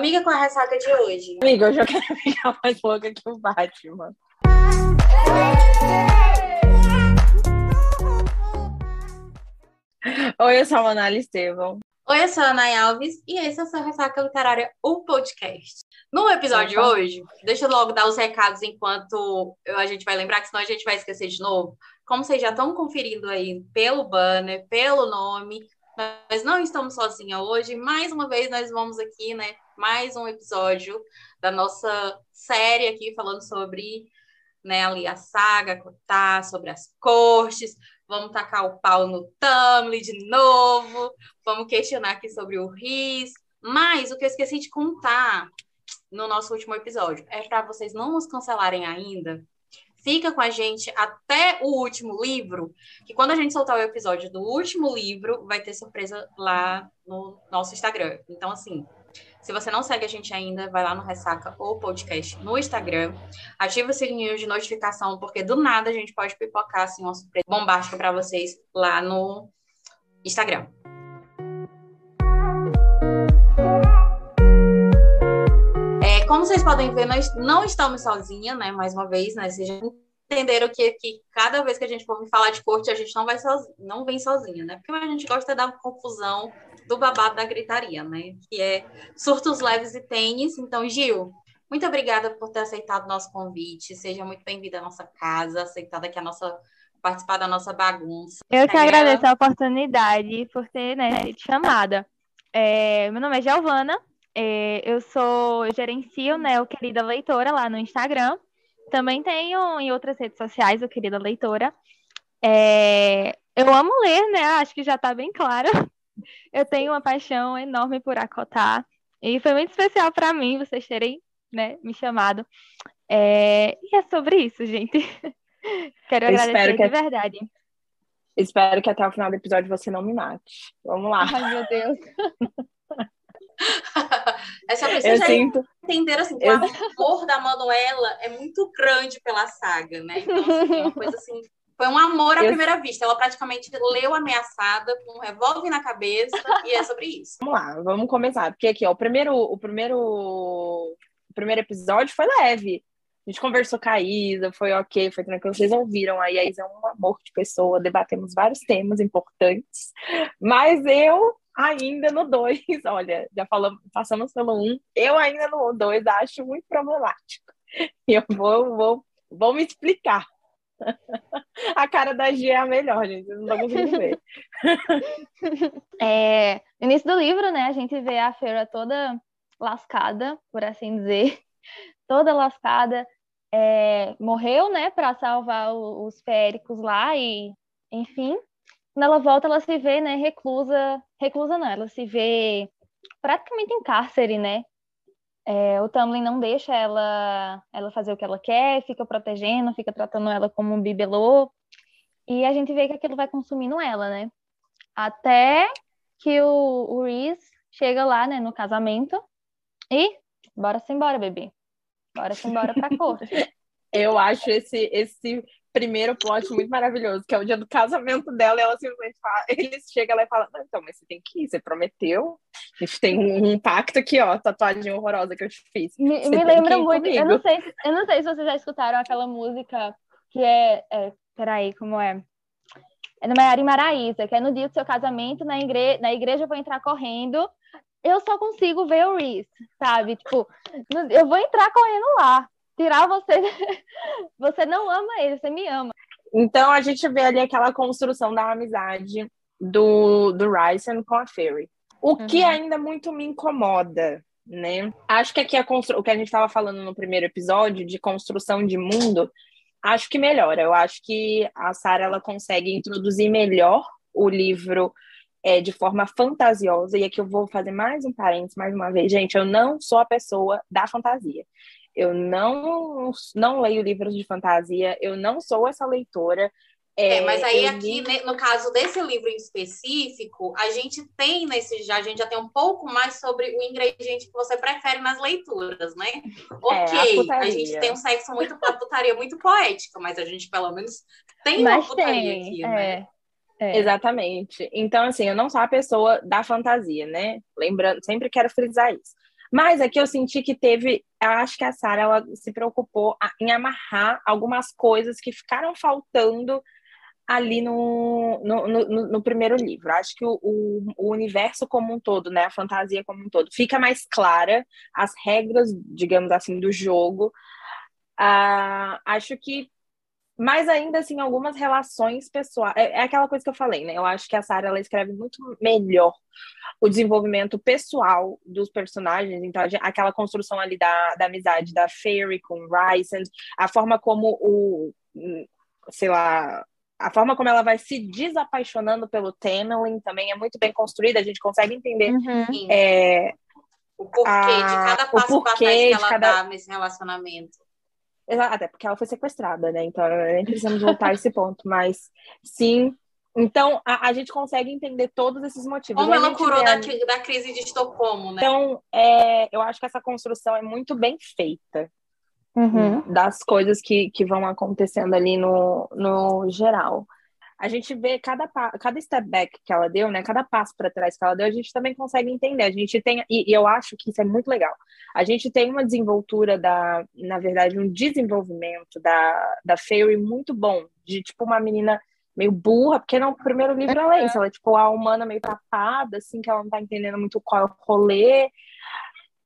Amiga, com a ressaca de hoje? Amiga, eu já quero ficar mais louca que o Batman. Oi, eu sou a Manala Estevão. Oi, eu sou a Ana Alves e esse é o seu Ressaca Literária, o podcast. No episódio de hoje, deixa eu logo dar os recados enquanto a gente vai lembrar, que senão a gente vai esquecer de novo. Como vocês já estão conferindo aí pelo banner, pelo nome, nós não estamos sozinhas hoje. Mais uma vez, nós vamos aqui, né? Mais um episódio da nossa série aqui falando sobre né, ali a saga, Cotá, sobre as cortes. Vamos tacar o pau no Tumblr de novo. Vamos questionar aqui sobre o RIS. Mas o que eu esqueci de contar no nosso último episódio é para vocês não nos cancelarem ainda fica com a gente até o último livro, que quando a gente soltar o episódio do último livro, vai ter surpresa lá no nosso Instagram. Então, assim, se você não segue a gente ainda, vai lá no Ressaca ou Podcast no Instagram, ativa o sininho de notificação, porque do nada a gente pode pipocar assim, uma surpresa bombástica para vocês lá no Instagram. como vocês podem ver, nós não estamos sozinhas, né? Mais uma vez, né? Já entenderam que, que cada vez que a gente for falar de corte, a gente não vai sozinha, não vem sozinha, né? Porque a gente gosta da confusão do babado da gritaria, né? Que é surtos leves e tênis. Então, Gil, muito obrigada por ter aceitado o nosso convite. Seja muito bem-vinda à nossa casa, aceitada aqui a nossa participar da nossa bagunça. Eu que agradeço a oportunidade por ter né, chamada. É, meu nome é Giovana, é, eu sou gerencio, né, o Querida Leitora lá no Instagram. Também tenho em outras redes sociais o Querida Leitora. É, eu amo ler, né? Acho que já está bem claro. Eu tenho uma paixão enorme por acotar. E foi muito especial para mim vocês terem né, me chamado. É, e é sobre isso, gente. Quero eu agradecer de verdade. Espero que até o final do episódio você não me mate. Vamos lá. Ai, meu Deus. é só pra vocês sinto... entenderam assim, eu... o amor da Manuela é muito grande pela saga, né? Então, assim, uma coisa assim. Foi um amor à eu... primeira vista. Ela praticamente leu ameaçada com um revólver na cabeça e é sobre isso. Vamos lá, vamos começar. Porque aqui, ó, o primeiro, o primeiro, o primeiro episódio foi leve. A gente conversou com a Isa, foi ok, foi tranquilo. Vocês ouviram aí, a Isa é um amor de pessoa, debatemos vários temas importantes. Mas eu ainda no 2, olha, já falamos, passamos pelo 1, um, eu ainda no 2 acho muito problemático. E eu vou, vou, vou me explicar. A cara da Gia é a melhor, gente, não estão conseguindo ver. É, no início do livro, né, a gente vê a Feira toda lascada, por assim dizer, toda lascada, é, morreu, né, para salvar os féricos lá e, enfim, quando ela volta, ela se vê, né, reclusa, reclusa não, ela se vê praticamente em cárcere, né? É, o Tamlin não deixa ela, ela fazer o que ela quer, fica protegendo, fica tratando ela como um bibelô, e a gente vê que aquilo vai consumindo ela, né? Até que o, o Reese chega lá, né, no casamento, e bora-se embora, bebê. Bora-se embora pra corte. Eu acho esse, esse primeiro plot muito maravilhoso, que é o dia do casamento dela, e ela simplesmente fala, eles chegam lá e falam, não, então, mas você tem que ir, você prometeu, a gente tem um, um pacto aqui, ó, tatuagem horrorosa que eu te fiz. Me, me lembra muito, eu não, sei, eu não sei se vocês já escutaram aquela música que é, é peraí, como é? É do Maiara Maraísa, que é no dia do seu casamento, na, igre na igreja eu vou entrar correndo, eu só consigo ver o Reese, sabe? Tipo, eu vou entrar correndo lá tirar você. você não ama ele, você me ama. Então a gente vê ali aquela construção da amizade do, do Ryzen com a Fairy. O uhum. que ainda muito me incomoda, né? Acho que aqui a constru... o que a gente estava falando no primeiro episódio de construção de mundo, acho que melhora. Eu acho que a Sarah ela consegue introduzir melhor o livro é, de forma fantasiosa. E aqui eu vou fazer mais um parênteses, mais uma vez. Gente, eu não sou a pessoa da fantasia. Eu não, não leio livros de fantasia, eu não sou essa leitora. É, é mas aí aqui, li... no caso desse livro em específico, a gente tem nesse já, a gente já tem um pouco mais sobre o ingrediente que você prefere nas leituras, né? É, ok, a, a, gente tem um sexo muito, uma putaria muito poética, mas a gente pelo menos tem mas uma putaria tem, aqui, né? é. É. Exatamente. Então, assim, eu não sou a pessoa da fantasia, né? Lembrando, sempre quero frisar isso. Mas aqui eu senti que teve, eu acho que a Sarah ela se preocupou em amarrar algumas coisas que ficaram faltando ali no, no, no, no primeiro livro. Acho que o, o, o, universo como um todo, né, a fantasia como um todo, fica mais clara, as regras, digamos assim, do jogo. Uh, acho que mas ainda assim, algumas relações pessoais. É, é, aquela coisa que eu falei, né? Eu acho que a Sarah ela escreve muito melhor o desenvolvimento pessoal dos personagens. Então, aquela construção ali da, da amizade da Fairy com Ryzen, a forma como o. Sei lá. A forma como ela vai se desapaixonando pelo Temelin também é muito bem construída, a gente consegue entender uhum. é, o porquê a, de cada passo o porquê que ela cada... dá nesse relacionamento. Até porque ela foi sequestrada, né? Então nem precisamos voltar a esse ponto, mas sim. Então a, a gente consegue entender todos esses motivos. Como ela curou da, da crise de Estocolmo, né? Então é, eu acho que essa construção é muito bem feita. Uhum. Das coisas que, que vão acontecendo ali no, no geral a gente vê cada, cada step back que ela deu, né? Cada passo para trás que ela deu, a gente também consegue entender. A gente tem, e, e, eu acho que isso é muito legal. A gente tem uma desenvoltura da, na verdade, um desenvolvimento da, da Fairy muito bom, de tipo uma menina meio burra, porque no primeiro livro ela é isso, ela é tipo a humana meio tapada, assim, que ela não tá entendendo muito qual é o rolê.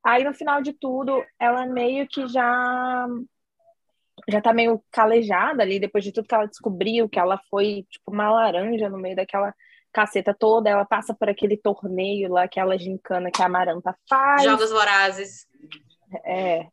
Aí no final de tudo, ela meio que já já tá meio calejada ali, depois de tudo que ela descobriu, que ela foi tipo uma laranja no meio daquela caceta toda, ela passa por aquele torneio lá, aquela gincana que a Amaranta faz. Jogos Vorazes. É.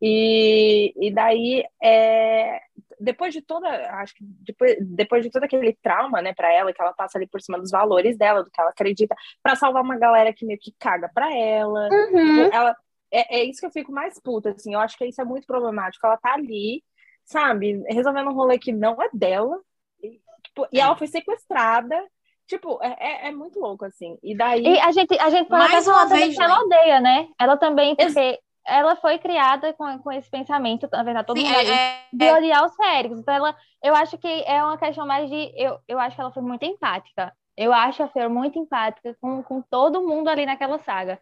E, e daí, é, depois de toda, acho que depois, depois de todo aquele trauma, né, para ela, que ela passa ali por cima dos valores dela, do que ela acredita, para salvar uma galera que meio que caga para ela. Uhum. Ela, é, é isso que eu fico mais puta, assim. Eu acho que isso é muito problemático. Ela tá ali, sabe, resolvendo um rolê que não é dela. E, tipo, e ela foi sequestrada. Tipo, é, é, é, muito louco, assim. E daí. E a gente, a gente Mais uma vez, que ela odeia, né? Ela também, porque ela foi criada com, com esse pensamento, na verdade, todo Sim, mundo é, é, de é. odiar os féricos. Então, ela, eu acho que é uma questão mais de. Eu, eu acho que ela foi muito empática. Eu acho a Fer muito empática com, com todo mundo ali naquela saga.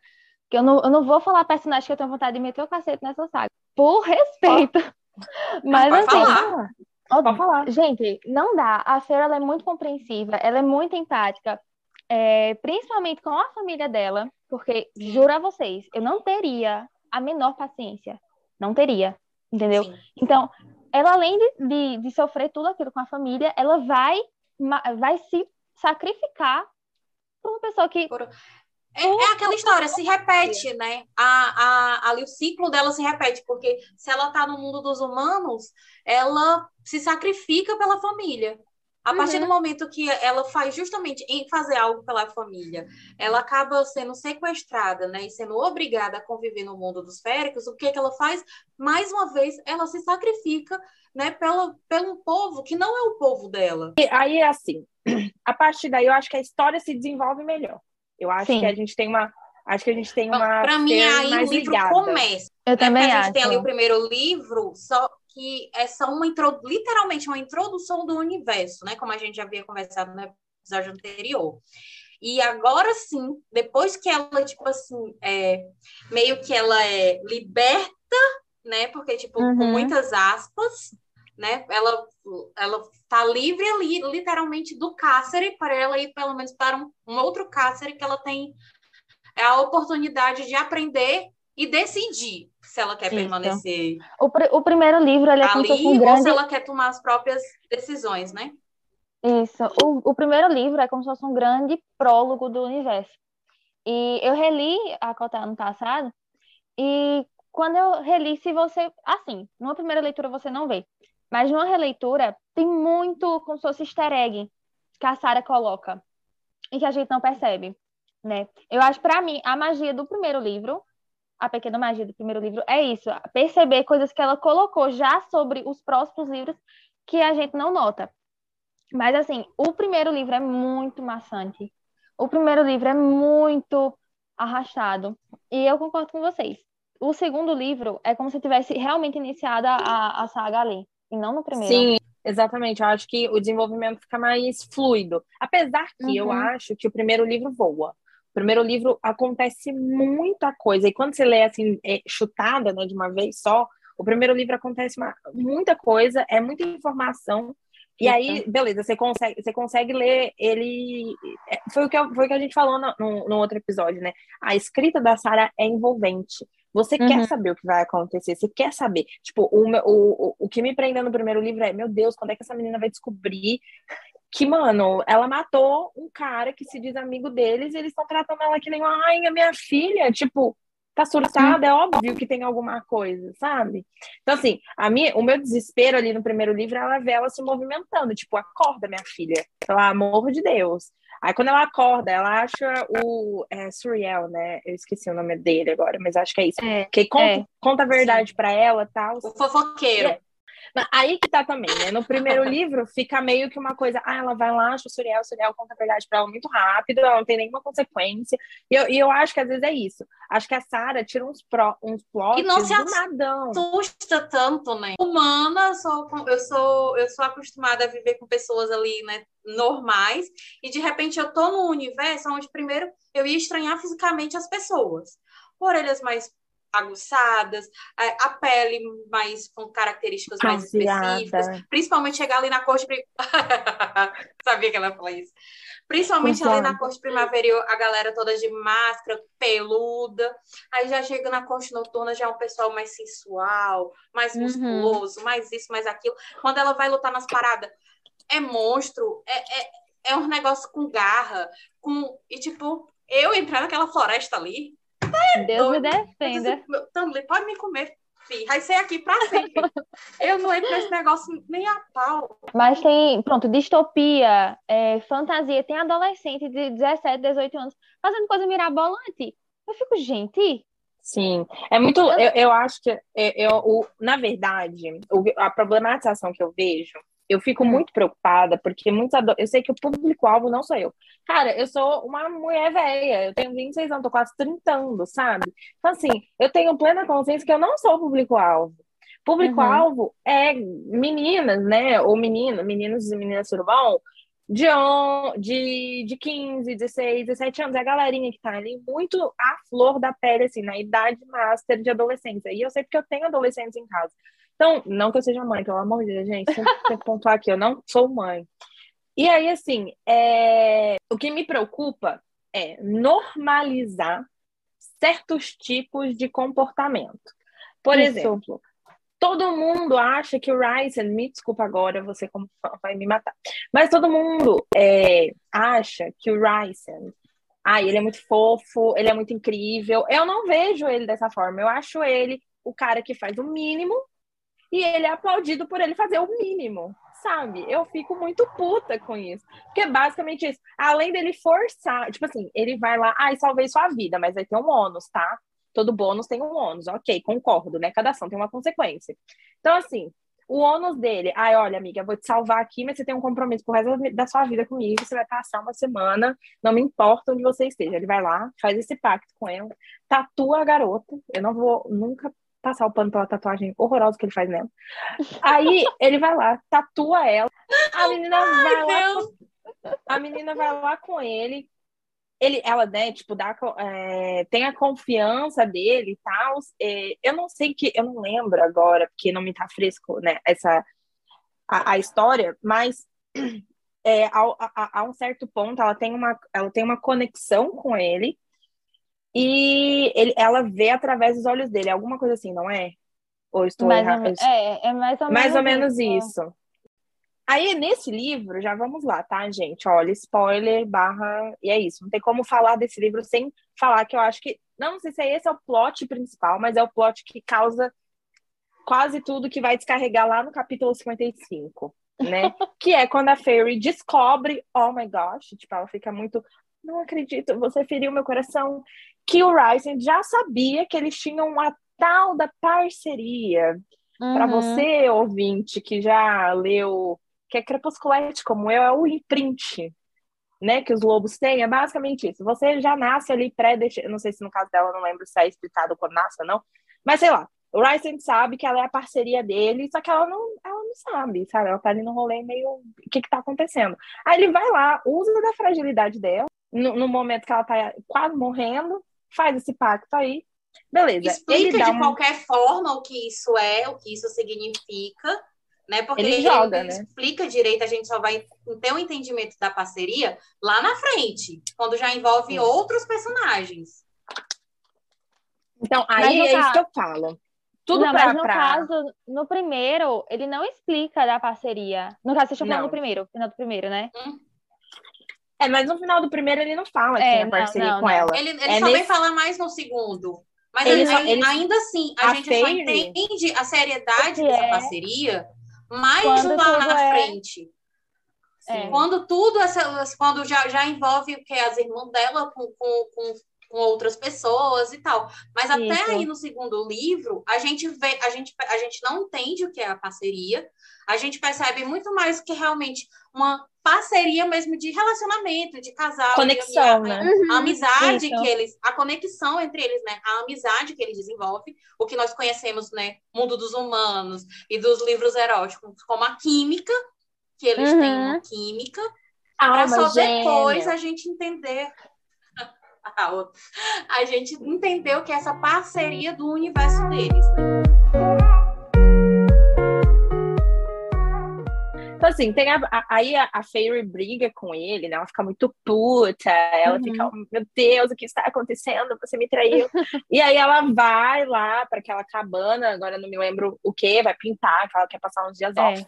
Que eu não, eu não vou falar personagem que eu tenho vontade de meter o cacete nessa saga. Por respeito. Mas Pode assim. Falar. Pode falar. Gente, não dá. A Fer ela é muito compreensiva, ela é muito empática. É, principalmente com a família dela, porque juro a vocês, eu não teria a menor paciência. Não teria, entendeu? Sim. Então, ela além de, de, de, sofrer tudo aquilo com a família, ela vai, vai se sacrificar por uma pessoa que por... É, é, aquela história, se repete, né? A, a, ali o ciclo dela se repete, porque se ela tá no mundo dos humanos, ela se sacrifica pela família. A uhum. partir do momento que ela faz justamente em fazer algo pela família, ela acaba sendo sequestrada, né, e sendo obrigada a conviver no mundo dos féricos, o que, é que ela faz? Mais uma vez, ela se sacrifica, né, pelo, pelo povo que não é o povo dela. E aí é assim, a partir daí eu acho que a história se desenvolve melhor. Eu acho Sim. que a gente tem uma. Acho que a gente tem uma. Para mim, aí o livro ligada. começa. Eu né? também a gente acho. tem ali o primeiro livro, só que é só uma intro... literalmente uma introdução do universo, né? Como a gente já havia conversado no episódio anterior. E agora sim, depois que ela, tipo assim, é, meio que ela é liberta, né? Porque, tipo, uhum. com muitas aspas, né? Ela, ela tá livre ali, literalmente, do cárcere, para ela ir pelo menos para um, um outro cárcere que ela tem a oportunidade de aprender e decidir se ela quer permanecer. O, pr o primeiro livro ele é ali, um grande... ou se ela quer tomar as próprias decisões, né? Isso. O, o primeiro livro é como se fosse um grande prólogo do universo. E eu reli a Cota ano passado, e quando eu reli, se você. Assim, numa primeira leitura você não vê. Mas numa releitura, tem muito como se fosse easter egg que a Sarah coloca e que a gente não percebe, né? Eu acho, para mim, a magia do primeiro livro, a pequena magia do primeiro livro, é isso, perceber coisas que ela colocou já sobre os próximos livros que a gente não nota. Mas, assim, o primeiro livro é muito maçante. O primeiro livro é muito arrastado. E eu concordo com vocês. O segundo livro é como se tivesse realmente iniciado a, a saga ali e não no primeiro. Sim, exatamente. Eu acho que o desenvolvimento fica mais fluido. Apesar que uhum. eu acho que o primeiro livro voa. primeiro livro acontece muita coisa. E quando você lê assim, é, chutada, né, de uma vez só, o primeiro livro acontece uma, muita coisa, é muita informação. E aí, beleza, você consegue, você consegue ler ele. É, foi o que, foi o que a gente falou no, no, no outro episódio, né? A escrita da Sarah é envolvente. Você uhum. quer saber o que vai acontecer, você quer saber. Tipo, o, o, o que me prendeu no primeiro livro é: meu Deus, quando é que essa menina vai descobrir que, mano, ela matou um cara que se diz amigo deles e eles estão tratando ela que nem uma rainha, minha filha. Tipo, tá surtada, é óbvio que tem alguma coisa, sabe? Então, assim, a minha, o meu desespero ali no primeiro livro, ela vê ela se movimentando, tipo, acorda, minha filha, pelo amor de Deus. Aí, quando ela acorda, ela acha o é, Suriel, né? Eu esqueci o nome dele agora, mas acho que é isso. É, que conta, é. conta a verdade para ela tal. O fofoqueiro. Aí que tá também, né? No primeiro livro fica meio que uma coisa, ah, ela vai lá, acha o Suriel, o Suriel conta a verdade pra ela muito rápido, ela não tem nenhuma consequência. E eu, e eu acho que às vezes é isso. Acho que a Sarah tira uns, pro, uns plots e não se assusta tanto, né? Humana, sou, eu sou eu sou acostumada a viver com pessoas ali, né, normais, e de repente eu tô num universo onde primeiro eu ia estranhar fisicamente as pessoas. Orelhas mais aguçadas, a, pele mais com características mais específicas, principalmente chegar ali na cor de sabia que ela falou isso. Principalmente ali na corte primaveril, a galera toda de máscara, peluda. Aí já chega na corte noturna, já é um pessoal mais sensual, mais uhum. musculoso, uhum. mais isso, mais aquilo. Quando ela vai lutar nas paradas, é monstro, é, é, é um negócio com garra, com. E tipo, eu entrar naquela floresta ali, é Deus me defenda. Tumblr, pode me comer, filho. Vai ser aqui pra sempre. eu não entro nesse negócio nem a pau. Mas tem, pronto, distopia, é, fantasia. Tem adolescente de 17, 18 anos fazendo coisa mirabolante. Eu fico, gente. Sim, é muito. Eu, eu acho que, eu, eu, na verdade, a problematização que eu vejo eu fico hum. muito preocupada, porque muitos eu sei que o público-alvo não sou eu. Cara, eu sou uma mulher velha, eu tenho 26 anos, tô quase 30 anos, sabe? Então, assim, eu tenho plena consciência que eu não sou o público-alvo. Público-alvo uhum. é meninas, né? Ou meninos, meninos e meninas surubão, de, de, de 15, 16, 17 anos. É a galerinha que tá ali muito à flor da pele, assim, na idade master de adolescência. E eu sei porque eu tenho adolescentes em casa. Então, não que eu seja mãe, pelo amor de Deus, gente, sempre tem que pontuar aqui, eu não sou mãe. E aí, assim, é... o que me preocupa é normalizar certos tipos de comportamento. Por Isso. exemplo, todo mundo acha que o Ryzen, me desculpa agora, você como fã vai me matar, mas todo mundo é, acha que o Ryzen, ah, ele é muito fofo, ele é muito incrível. Eu não vejo ele dessa forma, eu acho ele o cara que faz o mínimo e ele é aplaudido por ele fazer o mínimo, sabe? Eu fico muito puta com isso. Porque é basicamente isso. Além dele forçar, tipo assim, ele vai lá, ai, salvei sua vida, mas vai ter um ônus, tá? Todo bônus tem um ônus, ok, concordo, né? Cada ação tem uma consequência. Então, assim, o ônus dele, ai, olha, amiga, vou te salvar aqui, mas você tem um compromisso pro resto da sua vida comigo, você vai passar uma semana, não me importa onde você esteja. Ele vai lá, faz esse pacto com ela, tatua a garota, eu não vou nunca passar o pano pela tatuagem horrorosa que ele faz nela. Aí ele vai lá, tatua ela. A menina Ai, vai lá. Com, a menina vai lá com ele. Ele, ela, né, tipo, dá, é, tem a confiança dele e tal. É, eu não sei que, eu não lembro agora, porque não me tá fresco, né, essa, a, a história, mas é, a, a, a, um certo ponto ela tem uma, ela tem uma conexão com ele e ele, ela vê através dos olhos dele, alguma coisa assim, não é? Ou estou mais errado? É, é mais ou mais menos, ou menos isso. isso. Aí, nesse livro, já vamos lá, tá, gente? Olha, spoiler, barra, e é isso. Não tem como falar desse livro sem falar que eu acho que, não sei se é esse é o plot principal, mas é o plot que causa quase tudo que vai descarregar lá no capítulo 55, né? que é quando a Fairy descobre, oh my gosh, tipo, ela fica muito, não acredito, você feriu meu coração que o Ryzen já sabia que eles tinham uma tal da parceria. Uhum. Para você, ouvinte, que já leu, que é crepusculete como eu, é o imprint, né? Que os lobos têm, é basicamente isso. Você já nasce ali pré não sei se no caso dela, não lembro se é explicado quando nasce ou não, mas sei lá, o Ryzen sabe que ela é a parceria dele, só que ela não, ela não sabe, sabe? Ela tá ali no rolê meio. O que que tá acontecendo? Aí ele vai lá, usa da fragilidade dela, no, no momento que ela tá quase morrendo, faz esse pacto aí. Beleza. Explica de uma... qualquer forma o que isso é, o que isso significa, né? Porque Ele ele, joga, né? explica direito, a gente só vai ter um entendimento da parceria lá na frente, quando já envolve Sim. outros personagens. Então, aí no é isso que eu falo. Tudo não, pra, mas no pra- caso, no primeiro, ele não explica da parceria. No caso, vocês estão falando Não. do primeiro, final do primeiro, né? É, mas no final do primeiro ele não fala que É, tem a não, parceria não, com não. ela. Ele, ele É só vem nesse- falar mais no segundo. Mas Ele só- ele- ainda assim, a, a gente só Fairy- entende a seriedade dessa é- parceria mais Quando lá na é- frente. É. Quando tudo, essa, quando já, já envolve o que as irmãs dela com, com, com, com outras pessoas e tal. Mas até Isso. aí no segundo livro, a gente vê, a gente, a gente não entende o que é a parceria, a gente percebe muito mais que realmente uma parceria mesmo de relacionamento, de casal, Conexão, de, né? a amizade que eles, a conexão entre eles, né? A amizade que eles desenvolvem, o que nós conhecemos, né? Mundo dos humanos e dos livros eróticos, como a química, que eles têm Uhum. uma química, para só gêmea. depois a gente entender a outra. a gente entender o que é essa parceria do universo deles. né? Então, assim, tem a, a- aí a, a Fairy briga com ele, né? Ela fica muito puta, ela Uhum. fica, meu Deus, o que está acontecendo? Você me traiu. e aí ela vai lá para aquela cabana, agora não me lembro o que, vai pintar, que ela quer passar uns dias É. off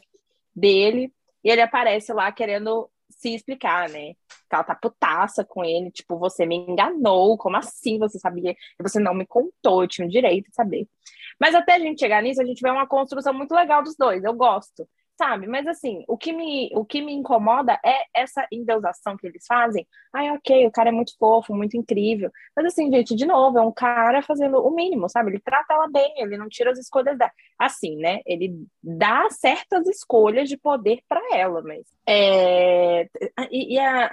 dele, e ele aparece lá querendo se explicar, né? Que ela tá putaça com ele, tipo, você me enganou, como assim você sabia? Você não me contou, eu tinha o direito de saber. Mas até a gente chegar nisso, a gente vê uma construção muito legal dos dois, eu gosto sabe? Mas assim, o que me, o que me incomoda é essa endeusação que eles fazem. Ai, ok, o cara é muito fofo, muito incrível. Mas assim, gente, de novo, é um cara fazendo o mínimo, sabe? Ele trata ela bem, ele não tira as escolhas dela. Assim, né? Ele dá certas escolhas de poder para ela, mas. É... E, e a,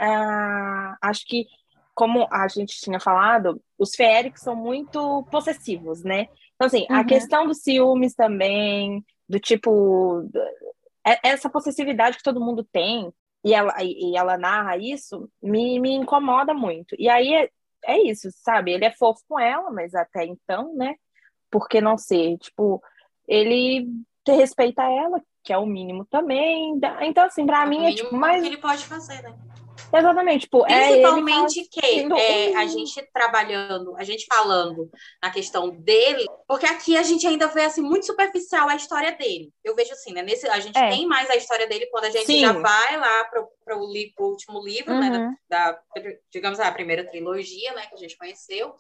a- acho que, como a gente tinha falado, os feéricos são muito possessivos, né? Então, assim, a Uhum. questão dos ciúmes também, do tipo essa possessividade que todo mundo tem, e ela, e ela narra isso, me, me incomoda muito. E aí é, é isso, sabe? Ele é fofo com ela, mas até então, né? Por que não ser? Tipo, ele respeita ela, que é o mínimo também. Então, assim, pra o mim é tipo, mais. que ele pode fazer, né? Exatamente, tipo, é Principalmente que fazendo é, a gente trabalhando, a gente falando na questão dele, porque aqui a gente ainda vê assim muito superficial a história dele. Eu vejo assim, né? Nesse, a gente É. tem mais a história dele quando a gente Sim. já vai lá para o li, pro último livro, né? Uhum. Da, da- digamos a primeira trilogia, né? Que a gente conheceu.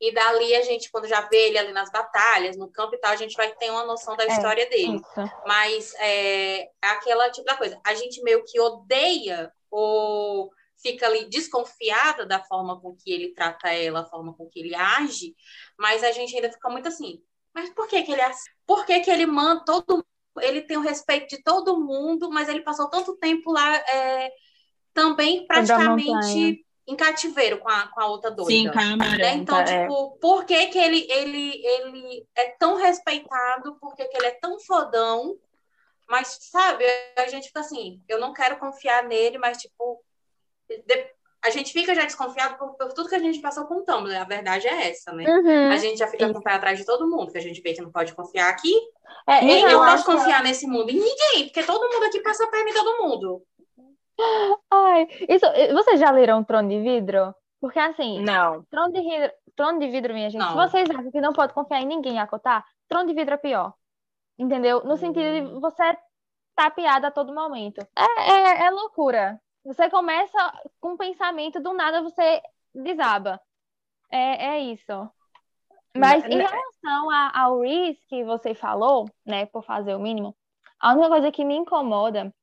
E dali a gente, quando já vê ele ali nas batalhas, no campo e tal, a gente vai ter uma noção da É, história dele. Isso. Mas é aquela tipo da coisa. A gente meio que odeia ou fica ali desconfiada da forma com que ele trata ela, a forma com que ele age, mas a gente ainda fica muito assim. Mas por que que ele é assim? Por que que ele manda todo ele tem o respeito de todo mundo, mas ele passou tanto tempo lá é, também praticamente em cativeiro com a, com a outra doida. Sim, com a Né? Então, é. tipo, por que, que ele, ele, ele é tão respeitado? Por que, que ele é tão fodão? Mas, sabe, a gente fica assim, eu não quero confiar nele, mas, tipo, de- a gente fica já desconfiado por, por tudo que a gente passou com o Tumblr. A verdade é essa, né? Uhum. A gente já fica com o pé atrás de todo mundo, que a gente vê que não pode confiar aqui. É, Nem eu eu posso acho que- confiar nesse mundo em ninguém, porque todo mundo aqui passa a perna em todo mundo. Ai, isso, vocês já leram Trono de Vidro? Porque assim, Não. Trono de Vidro, Trono de Vidro, minha gente, Não. se vocês acham que não pode confiar em ninguém a cotar, Trono de Vidro é pior. Entendeu? No sentido de você tá piada a todo momento. É, é, é loucura. Você começa com um pensamento, do nada você desaba. É, é isso. Mas em Né- relação a- ao Reese que você falou, né, por fazer o mínimo, a única coisa que me incomoda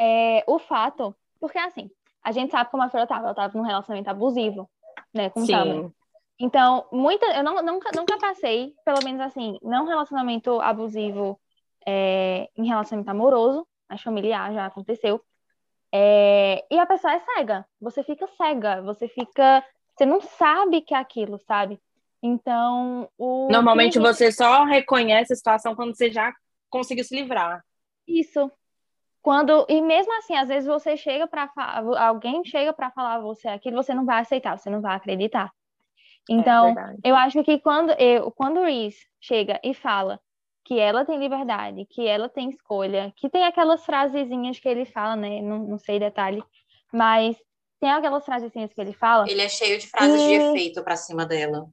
é o fato, porque assim, a gente sabe como a Flora tava, ela tava num relacionamento abusivo, né, com o. Sim. Então, muita, eu não, nunca, nunca passei, pelo menos assim, não relacionamento abusivo é, em relacionamento amoroso, mas familiar já aconteceu. É, e a pessoa é cega, você fica cega, você fica, você não sabe que é aquilo, sabe? Então, o Normalmente você só reconhece a situação quando você já conseguiu se livrar. Isso. quando e mesmo assim, às vezes você chega para alguém chega para falar você aquilo, você não vai aceitar, você não vai acreditar. Então, é eu acho que quando eu, quando o Reese chega e fala que ela tem liberdade, que ela tem escolha, que tem aquelas frasezinhas que ele fala, né? Não, não sei detalhe, mas tem aquelas frasezinhas que ele fala. Ele é cheio de frases e... de efeito para cima dela.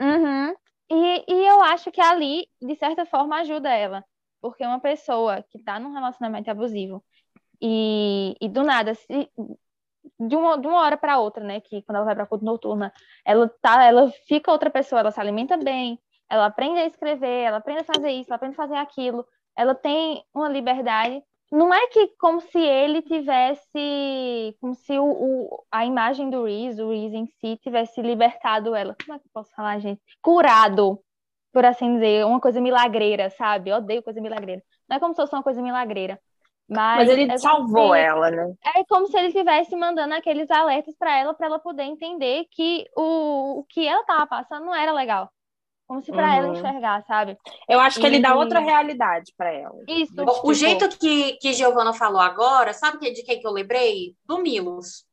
Uhum. E, e eu acho que ali, de certa forma, ajuda ela. Porque uma pessoa que está num relacionamento abusivo e, e do nada, se, de uma, de uma hora para outra, né? Que quando ela vai para culto noturna, ela tá, ela fica outra pessoa, ela se alimenta bem, ela aprende a escrever, ela aprende a fazer isso, ela aprende a fazer aquilo, ela tem uma liberdade. Não é que como se ele tivesse, como se o, o a imagem do Reese, o Reese em si, tivesse libertado ela. Como é que eu posso falar, gente? Curado, por assim dizer, uma coisa milagreira, sabe? Eu odeio coisa milagreira. Não é como se fosse uma coisa milagreira. Mas, mas ele é salvou ela, né? É como se ele estivesse mandando aqueles alertas para ela, para ela poder entender que o, o que ela estava passando não era legal. Como se para uhum. ela enxergar, sabe? Eu acho que e... ele dá outra realidade para ela. Isso. O, tipo... o jeito que, que Giovana falou agora, sabe de quem que eu lembrei? Do Milos.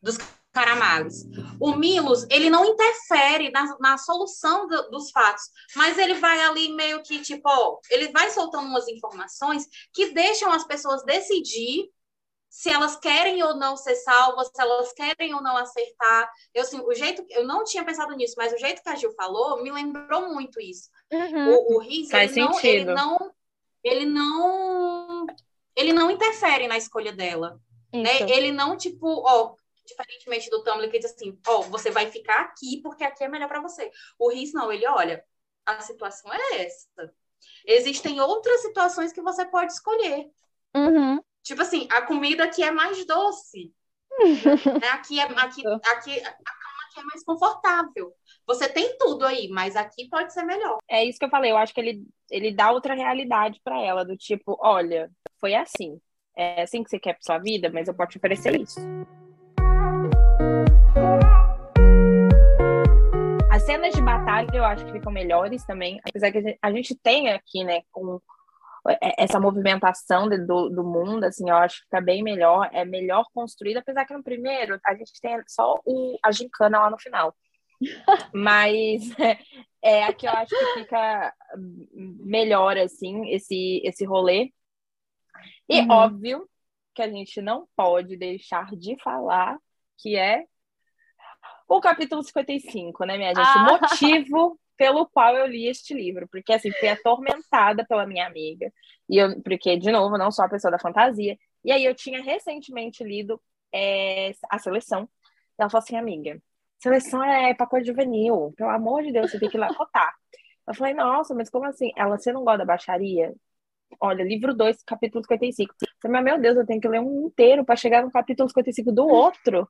Dos Caramares. O Milos, ele não interfere na, na solução do, dos fatos, mas ele vai ali meio que, tipo, ó, ele vai soltando umas informações que deixam as pessoas decidir se elas querem ou não ser salvas, se elas querem ou não acertar. Eu, assim, o jeito, eu não tinha pensado nisso, mas o jeito que a Gil falou me lembrou muito isso. Uhum. O, o Riz, Faz ele, não, ele não, ele não, ele não interfere na escolha dela. Né? Ele não, tipo, ó, diferentemente do Tumblr que diz assim, ó, oh, você vai ficar aqui porque aqui é melhor para você. O Riz não, ele olha, a situação é essa. Existem outras situações que você pode escolher. Uhum. Tipo assim, a comida aqui é mais doce. né? Aqui é aqui, aqui a cama aqui é mais confortável. Você tem tudo aí, mas aqui pode ser melhor. É isso que eu falei. Eu acho que ele, ele dá outra realidade para ela, do tipo, olha, foi assim. É assim que você quer para sua vida, mas eu posso te oferecer isso. Cenas de batalha eu acho que ficam melhores também, apesar que a gente tem aqui, né, com essa movimentação de, do, do mundo, assim, eu acho que fica bem melhor, é melhor construído, apesar que no primeiro a gente tem só o, a gincana lá no final. Mas é, aqui eu acho que fica melhor, assim, esse, esse rolê. E uhum. óbvio que a gente não pode deixar de falar que é o capítulo 55, né, minha gente? Ah. Motivo pelo qual eu li este livro, porque assim, fui atormentada pela minha amiga, e eu, porque, de novo, não sou a pessoa da fantasia, e aí eu tinha recentemente lido é, a seleção, ela falou assim, amiga, seleção é pacote juvenil, pelo amor de Deus, você tem que ir lá votar. Eu falei, nossa, mas como assim? Ela, você não gosta da baixaria? Olha, livro 2, capítulo 55. Eu falei, meu Deus, eu tenho que ler um inteiro para chegar no capítulo 55 do outro.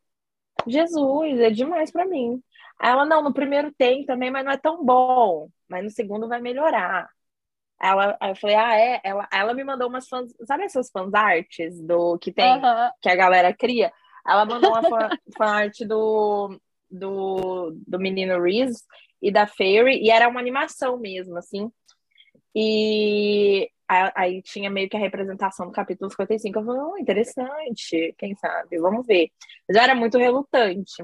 Jesus, é demais para mim. Aí ela, não, no primeiro tem também, mas não é tão bom. Mas no segundo vai melhorar. Ela, aí eu falei, ah, é? Ela, ela me mandou umas fãs, sabe essas fãs artes do que tem, que a galera cria? Ela mandou uma fã, fã arte do, do, do menino Reese e da Fairy, e era uma animação mesmo, assim. E Aí tinha meio que a representação do capítulo 55. Eu falei, oh, interessante, quem sabe, vamos ver. Mas eu era muito relutante.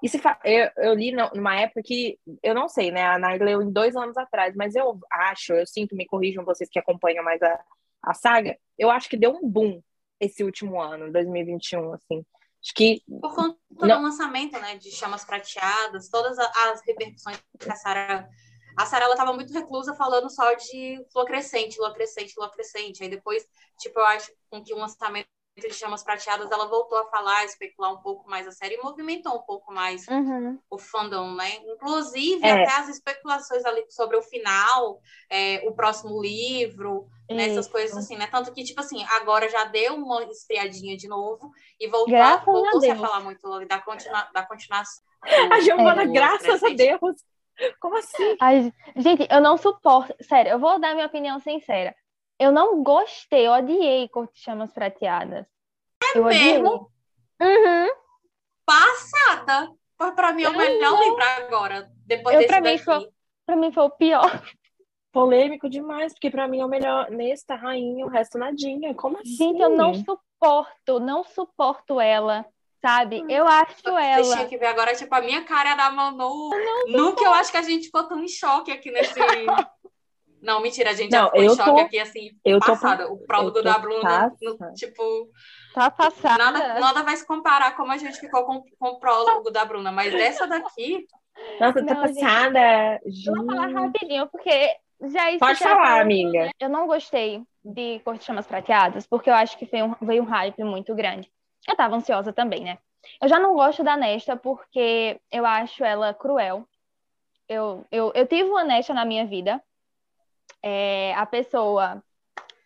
E se fa... eu, eu li numa época que, eu não sei, né? A Nai leu em dois anos atrás, mas eu acho, eu sinto, me corrijam vocês que acompanham mais a, a saga, eu acho que deu um boom esse último ano, 2021, assim. Acho que. Por conta não... do lançamento, né? De chamas prateadas, todas as repercussões que a Sarah a Sara ela tava muito reclusa falando só de lua crescente, lua crescente, lua crescente. Aí depois, tipo, eu acho com que o lançamento de Chamas Prateadas, ela voltou a falar, especular um pouco mais a série e movimentou um pouco mais uhum. o fandom, né? Inclusive, é. até as especulações ali sobre o final, é, o próximo livro, né? essas coisas assim, né? Tanto que, tipo assim, agora já deu uma esfriadinha de novo e voltou, voltou a, a falar muito da, continua, da continuação. A Giovana, é, graças a Deus, como assim? Ai, gente, eu não suporto. Sério, eu vou dar minha opinião sincera. Eu não gostei, eu odiei Corte Chamas Prateadas. É eu mesmo? Uhum. Passada. Foi pra mim é o melhor não... livro agora. Depois eu, desse pra mim, foi, pra mim foi o pior. polêmico demais, porque para mim é o melhor nesta rainha, o resto nadinha. Como assim? Gente, eu não suporto, não suporto ela. Sabe? Hum. Eu acho ela. Você tinha que ver agora, tipo, a minha cara da Manu. Nunca eu acho que a gente ficou tão em choque aqui nesse. Não, mentira, a gente não, já ficou em choque tô... aqui, assim, eu passada. Tô... O prólogo da Bruna, no, tipo... Tá passada. Nada, nada vai se comparar como a gente ficou com, com o prólogo da Bruna, mas essa daqui... Nossa, tá passada. Gente, eu vou falar rapidinho, porque já Pode falar, amiga. Eu não gostei de Cor de Chamas Prateadas, porque eu acho que veio um, veio um hype muito grande. Eu tava ansiosa também, né? Eu já não gosto da Nesta porque eu acho ela cruel. Eu, eu, eu tive uma Nesta na minha vida. É, a pessoa,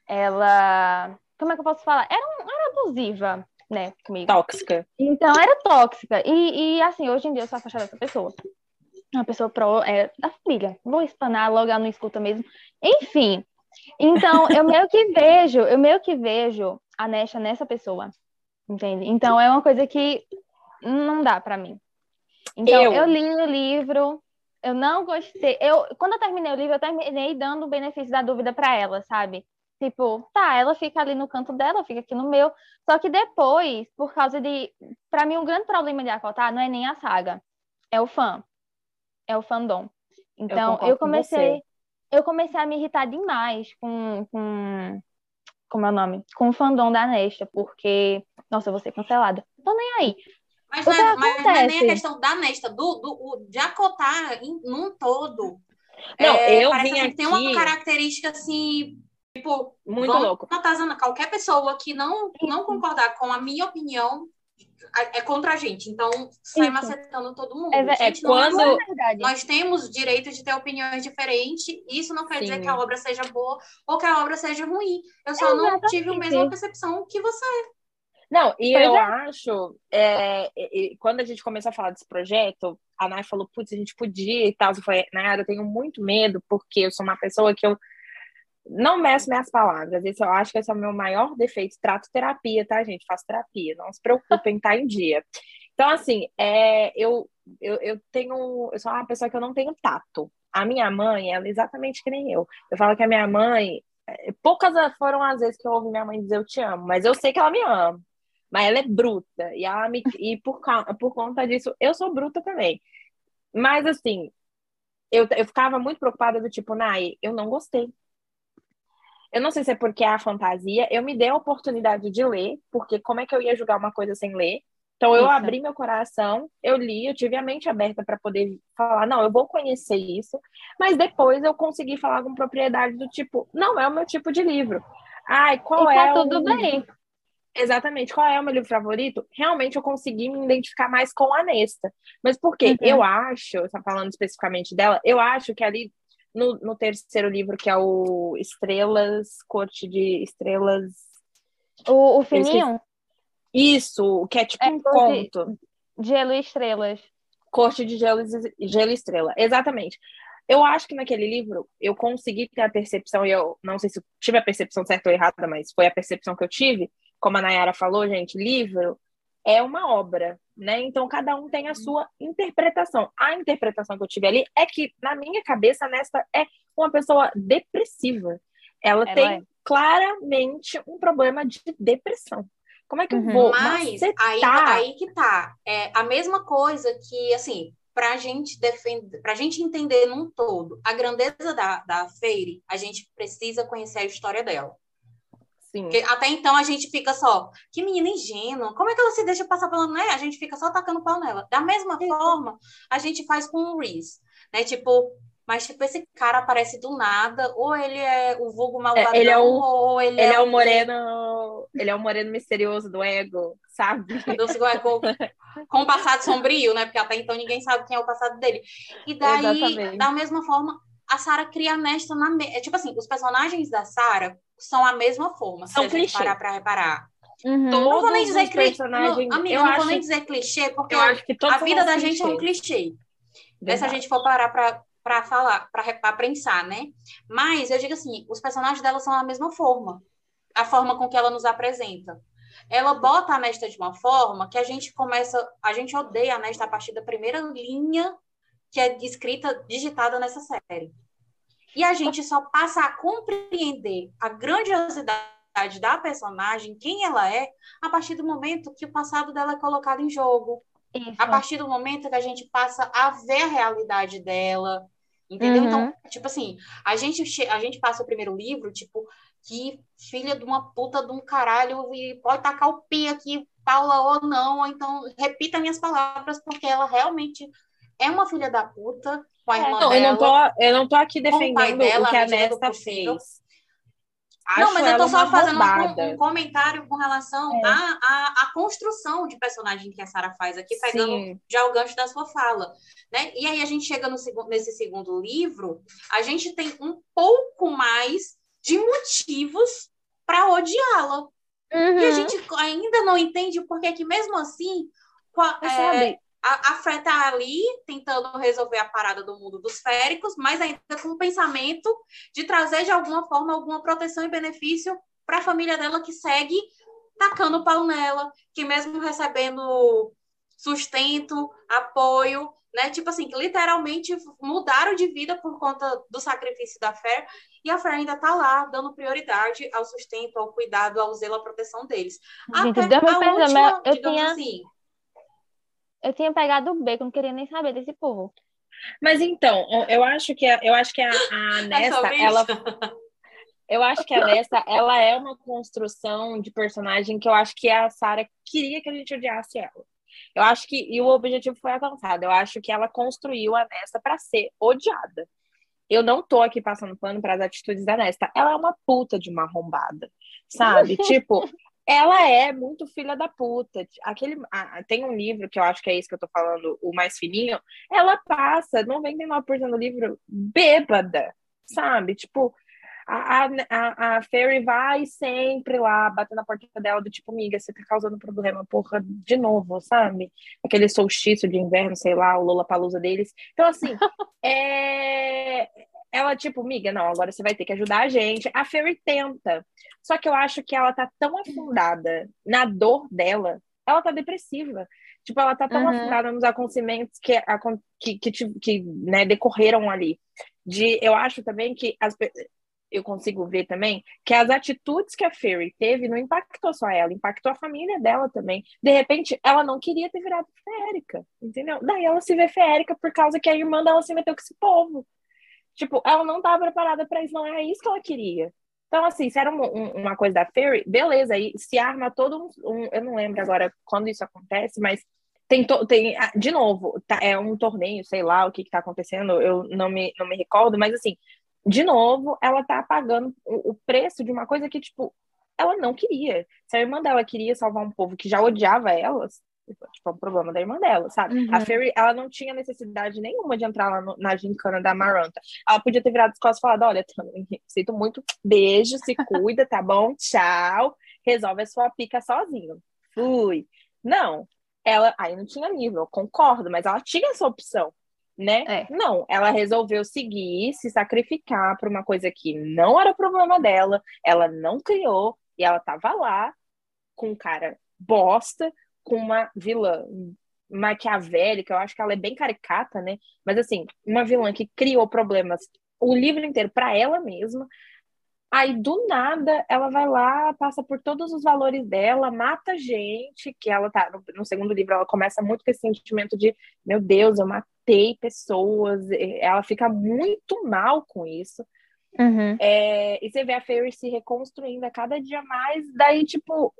ela. Como é que eu posso falar? Era, um, era abusiva, né, comigo. Tóxica. Então, era tóxica. E, e assim, hoje em dia eu sou afastada dessa pessoa. Uma pessoa pro, é, da família. Vou espanar, logo ela não escuta mesmo. Enfim. Então, eu meio que vejo, eu meio que vejo a Nesta nessa pessoa. Entende? Então é uma coisa que não dá para mim. Então eu... eu... li o livro, eu não gostei. Eu quando eu terminei o livro, eu terminei dando o benefício da dúvida para ela, sabe? Tipo, tá, ela fica ali no canto dela, fica aqui no meu. Só que depois, por causa de, para mim o um grande problema de Acotar não é nem a saga, é o fã, é o fandom. Então eu, eu comecei, eu comecei a me irritar demais com, com como é o nome? Com o fandom da Nesta, porque, nossa, eu vou ser cancelada. Tô nem aí. Mas, não é, mas não é, nem a questão da Nesta, do, do, de acotar em, num todo. Não, é, eu assim, aqui... Tem uma característica, assim, tipo... Muito louco. Qualquer pessoa que não, não concordar com a minha opinião é contra a gente, então sai Isso. macetando todo mundo. É, gente, é quando é nós temos direito de ter opiniões diferentes, isso não quer Sim. dizer que a obra seja boa ou que a obra seja ruim. Eu só Exatamente. não tive a mesma percepção que você. Não, e pois eu é. acho, é, quando a gente começou a falar desse projeto, a Nay falou, putz, a gente podia e tal. Eu falei, Nayara, eu tenho muito medo, porque eu sou uma pessoa que eu não meço minhas palavras. Esse eu acho que esse é o meu maior defeito. Trato terapia, tá, gente? Faço terapia. Não se preocupem, tá em dia. Então, assim, é, eu, eu, eu tenho. Eu sou uma pessoa que eu não tenho tato. A minha mãe, ela é exatamente que nem eu. Eu falo que a minha mãe. É, poucas foram as vezes que eu ouvi minha mãe dizer eu te amo, mas eu sei que ela me ama. Mas ela é bruta. E, ela me, e por, por conta disso, eu sou bruta também. Mas, assim, eu, eu ficava muito preocupada do tipo, Nai, eu não gostei eu não sei se é porque é a fantasia. Eu me dei a oportunidade de ler, porque como é que eu ia julgar uma coisa sem ler? Então eu isso. abri meu coração, eu li, eu tive a mente aberta para poder falar, não, eu vou conhecer isso, mas depois eu consegui falar com propriedade do tipo, não é o meu tipo de livro. Ai, qual e tá é tudo o... bem. Exatamente, qual é o meu livro favorito? Realmente eu consegui me identificar mais com a Nesta. Mas por quê? Uhum. Eu acho, tá falando especificamente dela, eu acho que ali no, no terceiro livro, que é o Estrelas, Corte de Estrelas. O, o Fininho? Isso, que é tipo é, um conto. Gelo e Estrelas. Corte de Gelo, Gelo e Estrela, exatamente. Eu acho que naquele livro eu consegui ter a percepção, e eu não sei se tive a percepção certa ou errada, mas foi a percepção que eu tive. Como a Nayara falou, gente, livro é uma obra, né? Então cada um tem a sua interpretação. A interpretação que eu tive ali é que na minha cabeça nesta é uma pessoa depressiva. Ela, Ela tem é. claramente um problema de depressão. Como é que uhum. eu vou? Mas aí, aí que tá. É a mesma coisa que, assim, para a gente defender, para gente entender num todo a grandeza da, da Feire, a gente precisa conhecer a história dela. Sim. Porque até então a gente fica só, que menina ingênua, como é que ela se deixa passar pela né? A gente fica só tacando pau nela. Da mesma forma, a gente faz com o Reese, né? Tipo, mas tipo, esse cara aparece do nada, ou ele é o vulgo malvadão, é, ele é o, ou ele, ele é, é o moreno, ele é o moreno misterioso do ego, sabe? Do ego com o passado sombrio, né? Porque até então ninguém sabe quem é o passado dele. E daí, Exatamente. da mesma forma, a Sarah cria nesta na me... é, tipo assim, os personagens da Sarah são a mesma forma, são se a gente parar para reparar. Uhum. Não vou nem dizer clichê. Amiga, eu não acho, vou nem dizer clichê, porque a vida da gente é um clichê. Se a gente for parar para falar, para pensar, né? Mas eu digo assim, os personagens dela são a mesma forma. A forma com que ela nos apresenta. Ela bota a Nesta de uma forma que a gente começa, a gente odeia a Nesta a partir da primeira linha que é escrita, digitada nessa série. E a gente só passa a compreender a grandiosidade da personagem, quem ela é, a partir do momento que o passado dela é colocado em jogo. Isso. A partir do momento que a gente passa a ver a realidade dela, entendeu? Então, uhum. Então, tipo assim, a gente, a gente passa o primeiro livro, tipo, que filha de uma puta de um caralho e pode tacar o pi aqui, Paula, ou não, ou então repita minhas palavras, porque ela realmente é uma filha da puta com a é, irmã não, dela. Eu não, tô, eu não tô aqui defendendo dela, o que a Nesta fez. Acho não, mas eu tô só fazendo um, um, comentário com relação é. à, à, à, construção de personagem que a Sara faz aqui, pegando Sim. já o gancho da sua fala. Né? E aí a gente chega no, nesse segundo livro, a gente tem um pouco mais de motivos para odiá-la. Uhum. E a gente ainda não entende porque que mesmo assim é, a, a Fred tá ali tentando resolver a parada do mundo dos féricos, mas ainda com o pensamento de trazer de alguma forma alguma proteção e benefício para a família dela que segue tacando pau nela, que mesmo recebendo sustento, apoio, né? Tipo assim, que literalmente mudaram de vida por conta do sacrifício da fé, e a fé ainda tá lá, dando prioridade ao sustento, ao cuidado, ao zelo, à proteção deles. Gente, Até a última, eu tinha... assim, eu tinha pegado o B, eu não queria nem saber desse povo. Mas então, eu acho que eu acho que a, a Nesta, ela eu acho que a Nesta, ela é uma construção de personagem que eu acho que a Sara queria que a gente odiasse ela. Eu acho que e o objetivo foi alcançado. Eu acho que ela construiu a Nesta para ser odiada. Eu não tô aqui passando pano para as atitudes da Nesta. Ela é uma puta de uma arrombada, sabe? tipo, ela é muito filha da puta. Aquele, ah, tem um livro que eu acho que é esse que eu tô falando, o mais fininho. Ela passa 99% do livro bêbada, sabe? Tipo, a, a, a Fairy vai sempre lá, batendo na porta dela, do tipo, amiga, você tá causando problema, porra, de novo, sabe? Aquele solstício de inverno, sei lá, o Lola Palusa deles. Então, assim, é ela, tipo, miga, não, agora você vai ter que ajudar a gente. A Fairy tenta. Só que eu acho que ela tá tão afundada na dor dela, ela tá depressiva. Tipo, ela tá tão uhum. afundada nos acontecimentos que, que, que, que né, decorreram ali. De, eu acho também que as, eu consigo ver também que as atitudes que a Fairy teve não impactou só ela, impactou a família dela também. De repente, ela não queria ter virado férica, entendeu? Daí ela se vê férica por causa que a irmã dela se meteu com esse povo. Tipo, ela não estava preparada para isso, não era isso que ela queria. Então, assim, se era um, um, uma coisa da Fairy, beleza, aí se arma todo um, um, Eu não lembro agora quando isso acontece, mas tem, to, tem ah, de novo, tá, é um torneio, sei lá o que, está acontecendo, eu não me, não me recordo, mas assim, de novo, ela tá pagando o, o preço de uma coisa que, tipo, ela não queria. Se a irmã dela queria salvar um povo que já odiava elas, Tipo, é um problema da irmã dela, sabe? Uhum. A Fairy, ela não tinha necessidade nenhuma de entrar lá no, na gincana da Maranta. Ela podia ter virado as costas e falado, olha, sinto muito, beijo, se cuida, tá bom? Tchau. Resolve a sua pica sozinho. Fui. Não. Ela, aí não tinha nível, concordo, mas ela tinha essa opção, né? É. Não, ela resolveu seguir, se sacrificar por uma coisa que não era problema dela, ela não criou, e ela tava lá com um cara bosta, com uma vilã maquiavélica, eu acho que ela é bem caricata, né? Mas assim, uma vilã que criou problemas o livro inteiro para ela mesma. Aí do nada ela vai lá, passa por todos os valores dela, mata gente, que ela tá no, no segundo livro ela começa muito com esse sentimento de, meu Deus, eu matei pessoas. Ela fica muito mal com isso. Uhum. É, e você vê a Fairy se reconstruindo a cada dia mais, daí, tipo,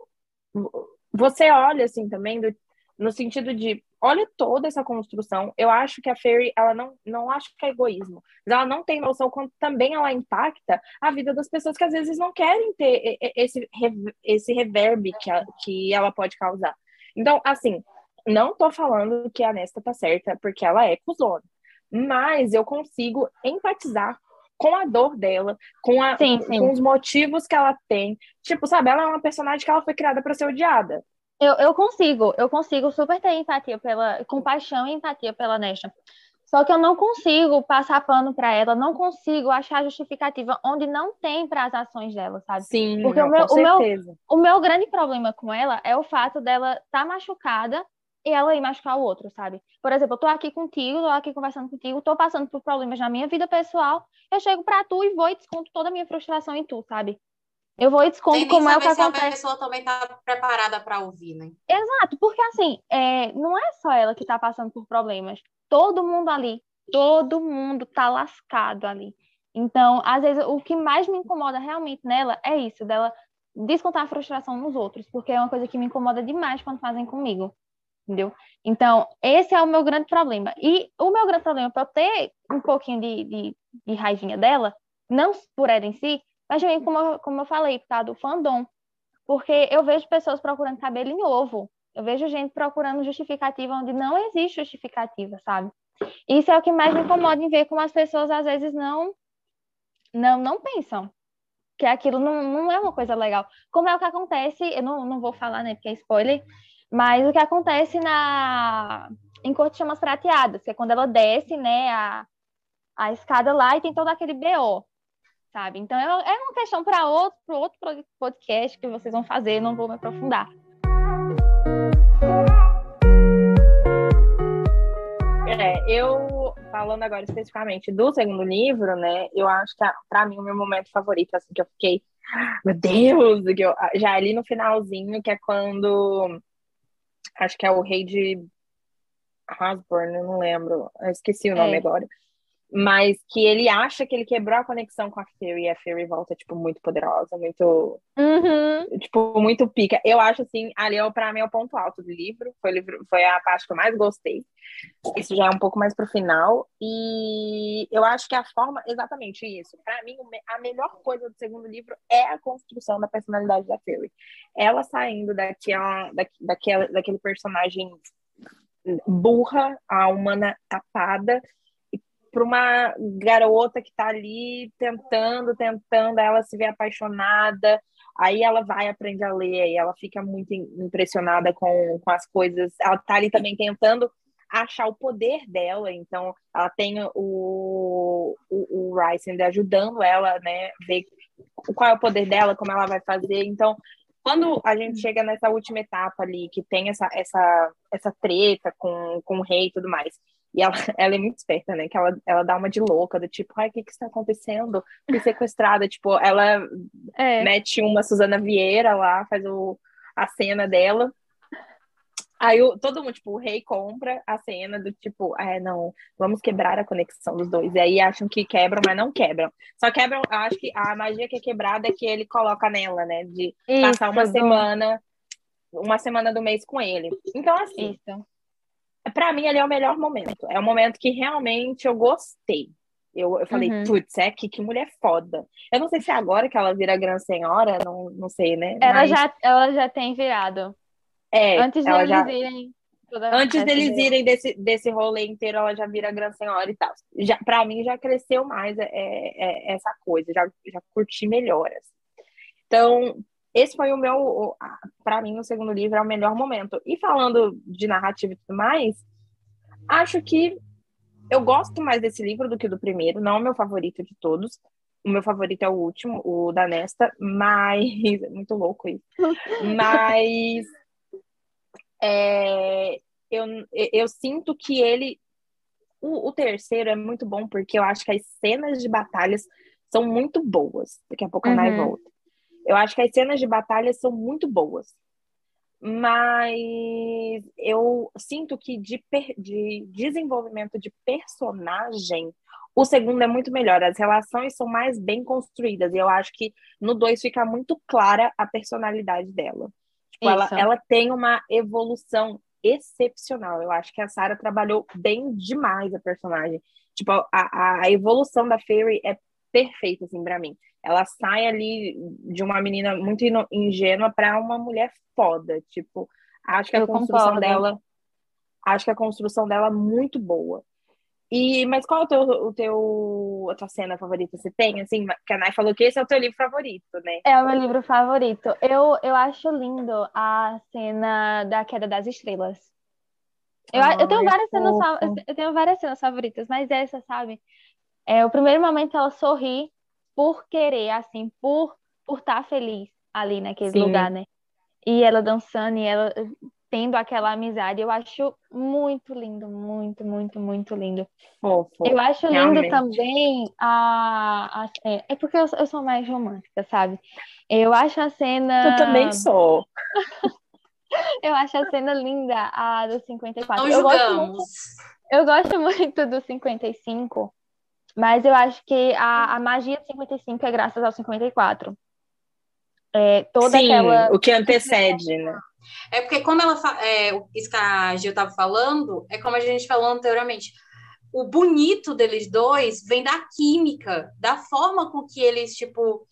você olha assim também do, no sentido de olha toda essa construção. Eu acho que a Fairy, ela não, não acho que é egoísmo, mas ela não tem noção quanto também ela impacta a vida das pessoas que às vezes não querem ter esse, esse reverb que, a, que ela pode causar. Então, assim, não tô falando que a Nesta tá certa, porque ela é cuzona, mas eu consigo empatizar com a dor dela, com, a, sim, sim. com os motivos que ela tem. Tipo, sabe, ela é uma personagem que ela foi criada para ser odiada. Eu, eu consigo, eu consigo super ter empatia pela, compaixão e empatia pela Nesta. Só que eu não consigo passar pano para ela, não consigo achar justificativa onde não tem para as ações dela, sabe? Sim, porque não, o, meu, o, meu, o meu grande problema com ela é o fato dela estar tá machucada e ela ir machucar o outro, sabe? Por exemplo, eu tô aqui contigo, tô aqui conversando contigo, tô passando por problemas na minha vida pessoal, eu chego pra tu e vou e desconto toda a minha frustração em tu, sabe? Eu vou e desconto como é o que se acontece. a pessoa também tá preparada para ouvir, né? Exato, porque assim, é, não é só ela que tá passando por problemas. Todo mundo ali, todo mundo tá lascado ali. Então, às vezes, o que mais me incomoda realmente nela é isso, dela descontar a frustração nos outros, porque é uma coisa que me incomoda demais quando fazem comigo, entendeu? Então, esse é o meu grande problema. E o meu grande problema, para eu ter um pouquinho de, de, de, raivinha dela, não por ela em si, mas também, como eu, como eu falei, tá, do fandom. Porque eu vejo pessoas procurando cabelo em ovo. Eu vejo gente procurando justificativa onde não existe justificativa, sabe? Isso é o que mais me incomoda em ver como as pessoas às vezes não não, não pensam que aquilo não, não é uma coisa legal. Como é o que acontece, eu não, não vou falar, né, porque é spoiler, mas o que acontece na em Cor de Chamas Prateadas, que é quando ela desce, né, a, a escada lá e tem todo aquele BO, sabe? Então é, é uma questão para outro, outro podcast que vocês vão fazer, não vou me aprofundar. É, eu falando agora especificamente do segundo livro, né? Eu acho que para mim o meu momento favorito, assim, que eu fiquei, meu Deus, que eu, já ali no finalzinho, que é quando acho que é o rei de Hasburn, eu não lembro, eu esqueci o nome é. agora mas que ele acha que ele quebrou a conexão com a Fury e a Fury volta, tipo, muito poderosa, muito, uhum. tipo, muito pica. Eu acho, assim, ali, é, pra mim, é o ponto alto do livro, foi, livro, foi a parte que eu mais gostei. Isso já é um pouco mais pro final, e eu acho que a forma, exatamente isso, para mim, a melhor coisa do segundo livro é a construção da personalidade da Fury. Ela saindo daquela, daquela, daquele personagem burra, a humana tapada, para uma garota que está ali tentando, tentando, ela se vê apaixonada, aí ela vai aprende a ler, aí ela fica muito impressionada com, com as coisas, ela está ali também tentando achar o poder dela, então ela tem o, o, o ajudando ela, né, ver qual é o poder dela, como ela vai fazer, então quando a gente chega nessa última etapa ali, que tem essa, essa, essa treta com, com o rei e tudo mais, e ela, ela é muito esperta, né? Que ela, ela dá uma de louca, do tipo, ai, o que que está acontecendo? Fui sequestrada. tipo, ela é. mete uma Suzana Vieira lá, faz o, a cena dela. Aí o, todo mundo, tipo, o rei compra a cena do tipo, é, não, vamos quebrar a conexão dos dois. E aí acham que quebram, mas não quebram. Só quebram, acho que a magia que é quebrada é que ele coloca nela, né? De Isso, passar uma semana, uma semana do mês com ele. Então, assim, Isso para mim ali é o melhor momento. É o momento que realmente eu gostei. Eu, eu falei, uhum. putz, é que, que mulher foda. Eu não sei se é agora que ela vira grande senhora, não, não sei, né? Ela, Mas... já, ela já tem virado. É, antes deles já... irem. Antes deles irem desse, desse rolê inteiro, ela já vira grande senhora e tal. Já, pra mim já cresceu mais é, é, é essa coisa, já, já curti melhor. Assim. Então, esse foi o meu, para mim, no segundo livro, é o melhor momento. E falando de narrativa e tudo mais, acho que eu gosto mais desse livro do que do primeiro, não é o meu favorito de todos. O meu favorito é o último, o da Nesta, mas. É muito louco isso. mas. É, eu, eu sinto que ele. O, o, terceiro é muito bom porque eu acho que as cenas de batalhas são muito boas. Daqui a pouco a Nai uhum. volta. Eu acho que as cenas de batalha são muito boas. Mas eu sinto que de, de desenvolvimento de personagem, o segundo é muito melhor. As relações são mais bem construídas. E eu acho que no dois fica muito clara a personalidade dela. Tipo, ela, ela tem uma evolução excepcional. Eu acho que a Sarah trabalhou bem demais a personagem. Tipo, a, a evolução da Fairy é perfeita, assim, pra mim ela sai ali de uma menina muito ingênua para uma mulher foda. Tipo, acho que a Eu construção concordo. dela. Acho que a construção dela é muito boa. E, mas qual é o teu, o teu, a tua cena favorita? Você tem, assim, que a Nai falou que esse é o teu livro favorito, né? É o meu livro favorito. Eu, eu acho lindo a cena da queda das estrelas. Eu, oh, eu, tenho várias cenas, eu tenho várias cenas favoritas, mas essa, sabe? É o primeiro momento ela sorri por querer, assim, por por estar tá feliz ali naquele Sim. lugar, né? E ela dançando e ela tendo aquela amizade. Eu acho muito lindo, muito, muito, muito lindo. Fofo, eu acho realmente. lindo também a, a é, é porque eu, eu sou mais romântica, sabe? Eu acho a cena. Eu também sou. eu acho a cena linda, a do 54. Não eu julgamos. Gosto muito, eu gosto muito do 55, mas eu acho que a, a magia do 55 é graças ao 54. É, toda Sim, aquela. o que antecede, né? É porque, como ela fa... é, isso que a Gil estava falando, é como a gente falou anteriormente. O bonito deles dois vem da química, da forma com que eles, tipo,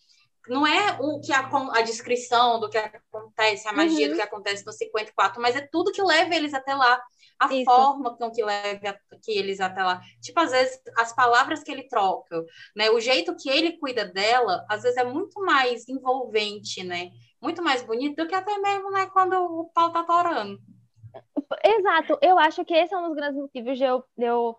não é o que a, a descrição do que acontece, a magia Uhum. do que acontece no 54, mas é tudo que leva eles até lá. A Isso. forma com que leva que eles até lá. Tipo, às vezes, as palavras que ele troca, né? O jeito que ele cuida dela, às vezes é muito mais envolvente, né? Muito mais bonito do que até mesmo, né? Quando o pau tá torando. Exato, eu acho que esse é um dos grandes motivos de eu, de eu,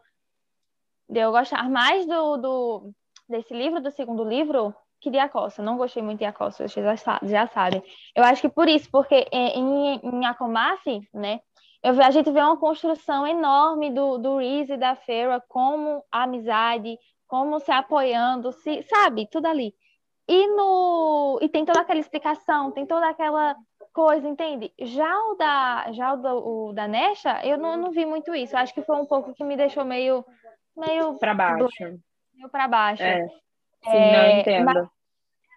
de eu gostar mais do, do, desse livro, do segundo livro, que de A Costa. Não gostei muito de A Costa, vocês já, sa- já sabem. Eu acho que por isso, porque em, em Akomasi, né, eu, a gente vê uma construção enorme do, do Reese e da Fera como amizade, como se apoiando, se, sabe, tudo ali. E, no, e tem toda aquela explicação, tem toda aquela coisa, entende? Já o da, já o da, o da Nesha, eu não, não vi muito isso. Eu acho que foi um pouco que me deixou meio, meio, Pra baixo. meio para baixo. É. Sim, É, não entendo.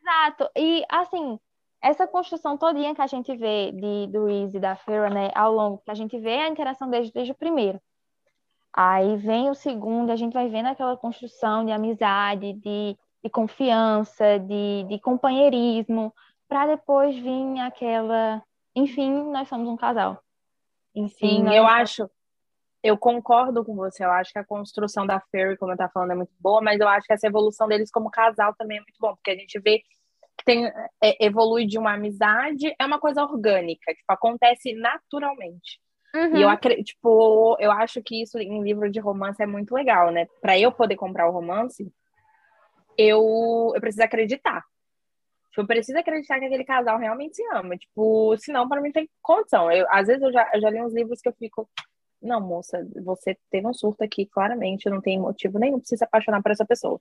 Exato. E assim, essa construção todinha que a gente vê de, do Reese e da Fera, né, ao longo, que a gente vê a interação desde, desde o primeiro. Aí vem o segundo, a gente vai vendo aquela construção de amizade, de, de confiança, de, de companheirismo, para depois vir aquela. Enfim, nós somos um casal. Enfim, Sim, eu somos- acho, eu concordo com você. Eu acho que a construção da Fairy, como eu tava falando, é muito boa, mas eu acho que essa evolução deles como casal também é muito bom, porque a gente vê que tem, é, evolui de uma amizade, é uma coisa orgânica, tipo, acontece naturalmente. Uhum. E eu acredito, tipo, eu acho que isso em livro de romance é muito legal, né? Para eu poder comprar o romance, eu, eu preciso acreditar. Tipo, Eu preciso acreditar que aquele casal realmente se ama. Tipo, senão, para mim, tem condição. Eu, às vezes eu já, eu já li uns livros que eu fico. Não, moça, você teve um surto aqui, claramente, não tem motivo nenhum pra você se apaixonar por essa pessoa.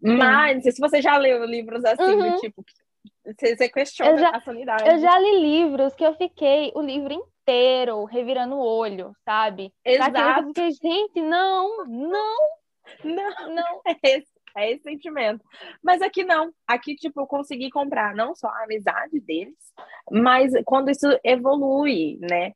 Mas, se você já leu livros assim, Uhum. do tipo, você, você questiona já- a sanidade. Eu já li livros que eu fiquei o livro inteiro revirando o olho, sabe? Daquilo que eu Exato. fiquei, gente, não, não, Não. não. É esse, é esse sentimento. Mas aqui não. Aqui, tipo, eu consegui comprar não só a amizade deles, mas quando isso evolui, né?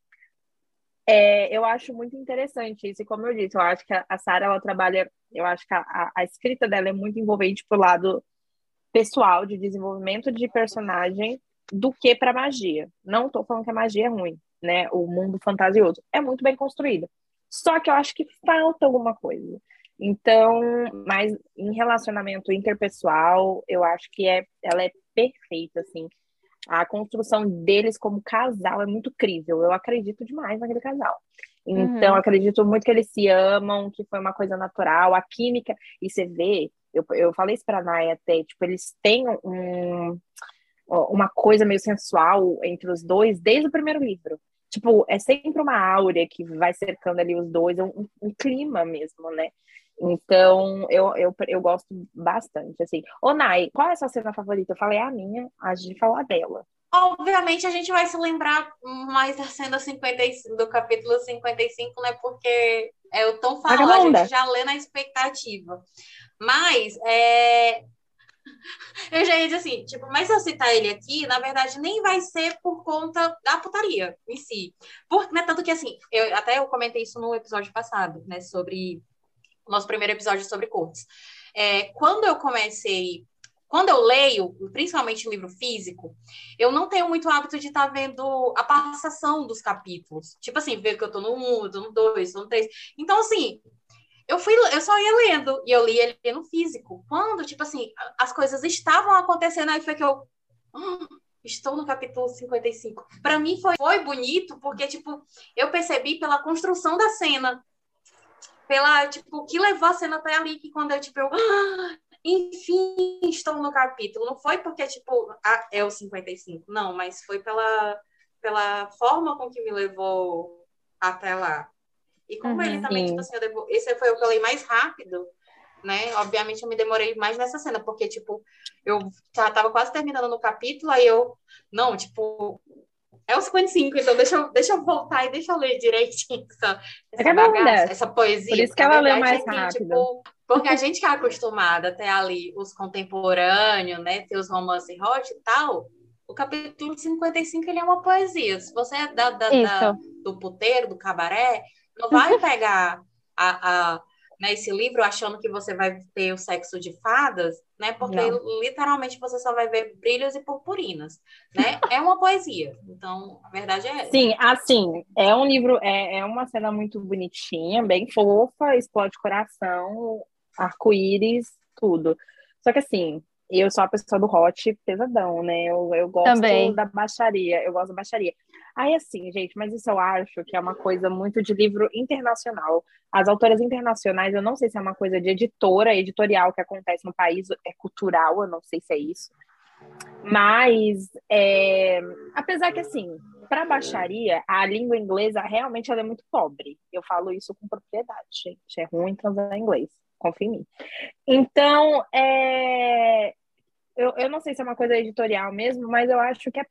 É, eu acho muito interessante isso. E como eu disse, eu acho que a, a Sarah, ela trabalha... Eu acho que a, a, escrita dela é muito envolvente pro lado pessoal, de desenvolvimento de personagem, do que para magia. Não tô falando que a magia é ruim, né? O mundo fantasioso é muito bem construído. Só que eu acho que falta alguma coisa. Então, mas em relacionamento interpessoal, eu acho que é, ela é perfeita, assim. A construção deles como casal é muito crível. Eu acredito demais naquele casal. Então, Uhum. acredito muito que eles se amam, que foi uma coisa natural. A química, e você vê, eu, eu falei isso pra Naya até, tipo, eles têm um, uma coisa meio sensual entre os dois desde o primeiro livro. Tipo, é sempre uma áurea que vai cercando ali os dois, é um, um clima mesmo, né? Então, eu, eu, eu gosto bastante, assim. Ô, Nai, qual é a sua cena favorita? Eu falei a minha, a gente falou a dela. Obviamente a gente vai se lembrar mais da cena 55, do capítulo 55, né? Porque é o tão falado, a gente já lê na expectativa. Mas é... eu já ia dizer assim, tipo, mas se eu citar ele aqui, na verdade, nem vai ser por conta da putaria em si. Por, né, tanto que assim, eu, até eu comentei isso no episódio passado, né? Sobre nosso primeiro episódio sobre cortes. É, quando eu comecei quando eu leio, principalmente livro físico, eu não tenho muito hábito de estar vendo a passação dos capítulos. Tipo assim, ver que eu tô no 1, eu tô no 2, tô no 3. Então, assim, eu fui, eu só ia lendo, e eu li ele no físico. Quando, tipo assim, as coisas estavam acontecendo, aí foi que eu. "Ah, estou no capítulo 55. Para mim foi, foi bonito, porque, tipo, eu percebi pela construção da cena. Pela, tipo, o que levou a cena até ali, que quando eu, tipo, eu. "Ah, enfim, estou no capítulo. Não foi porque, tipo, ah, é o 55. Não, mas foi pela, pela forma com que me levou até lá. E como uhum, ele também, sim. tipo assim, devo... esse foi o que eu li mais rápido, né? Obviamente eu me demorei mais nessa cena, porque, tipo, eu já tava quase terminando no capítulo, aí eu, não, tipo, é o 55, então deixa eu, deixa eu voltar e deixa eu ler direitinho essa, essa, é bagaça, essa poesia. Por isso que ela lê mais é que, rápido. Tipo, porque a gente que é acostumada a ter ali os contemporâneos, né? Ter os romances hot e tal, o capítulo 55 ele é uma poesia. Se você é da, da, da do puteiro, do cabaré, não vai pegar a, a né, esse livro achando que você vai ter o sexo de fadas, né? Porque Não. literalmente você só vai ver brilhos e purpurinas, né? É uma poesia. Então, a verdade é essa. Sim, assim, é um livro, é, é uma cena muito bonitinha, bem fofa, explode coração, arco-íris, tudo. Só que assim, eu sou a pessoa do hot pesadão, né? Eu, eu gosto Também. da baixaria, eu gosto da baixaria. Aí, assim, gente, mas isso eu acho que é uma coisa muito de livro internacional. As autoras internacionais, eu não sei se é uma coisa de editora, editorial que acontece no país, é cultural, eu não sei se é isso. Mas, é... apesar que, assim, para baixaria, a língua inglesa realmente ela é muito pobre. Eu falo isso com propriedade, gente. É ruim transar em inglês confia em mim. Então, é... eu, eu não sei se é uma coisa editorial mesmo, mas eu acho que é...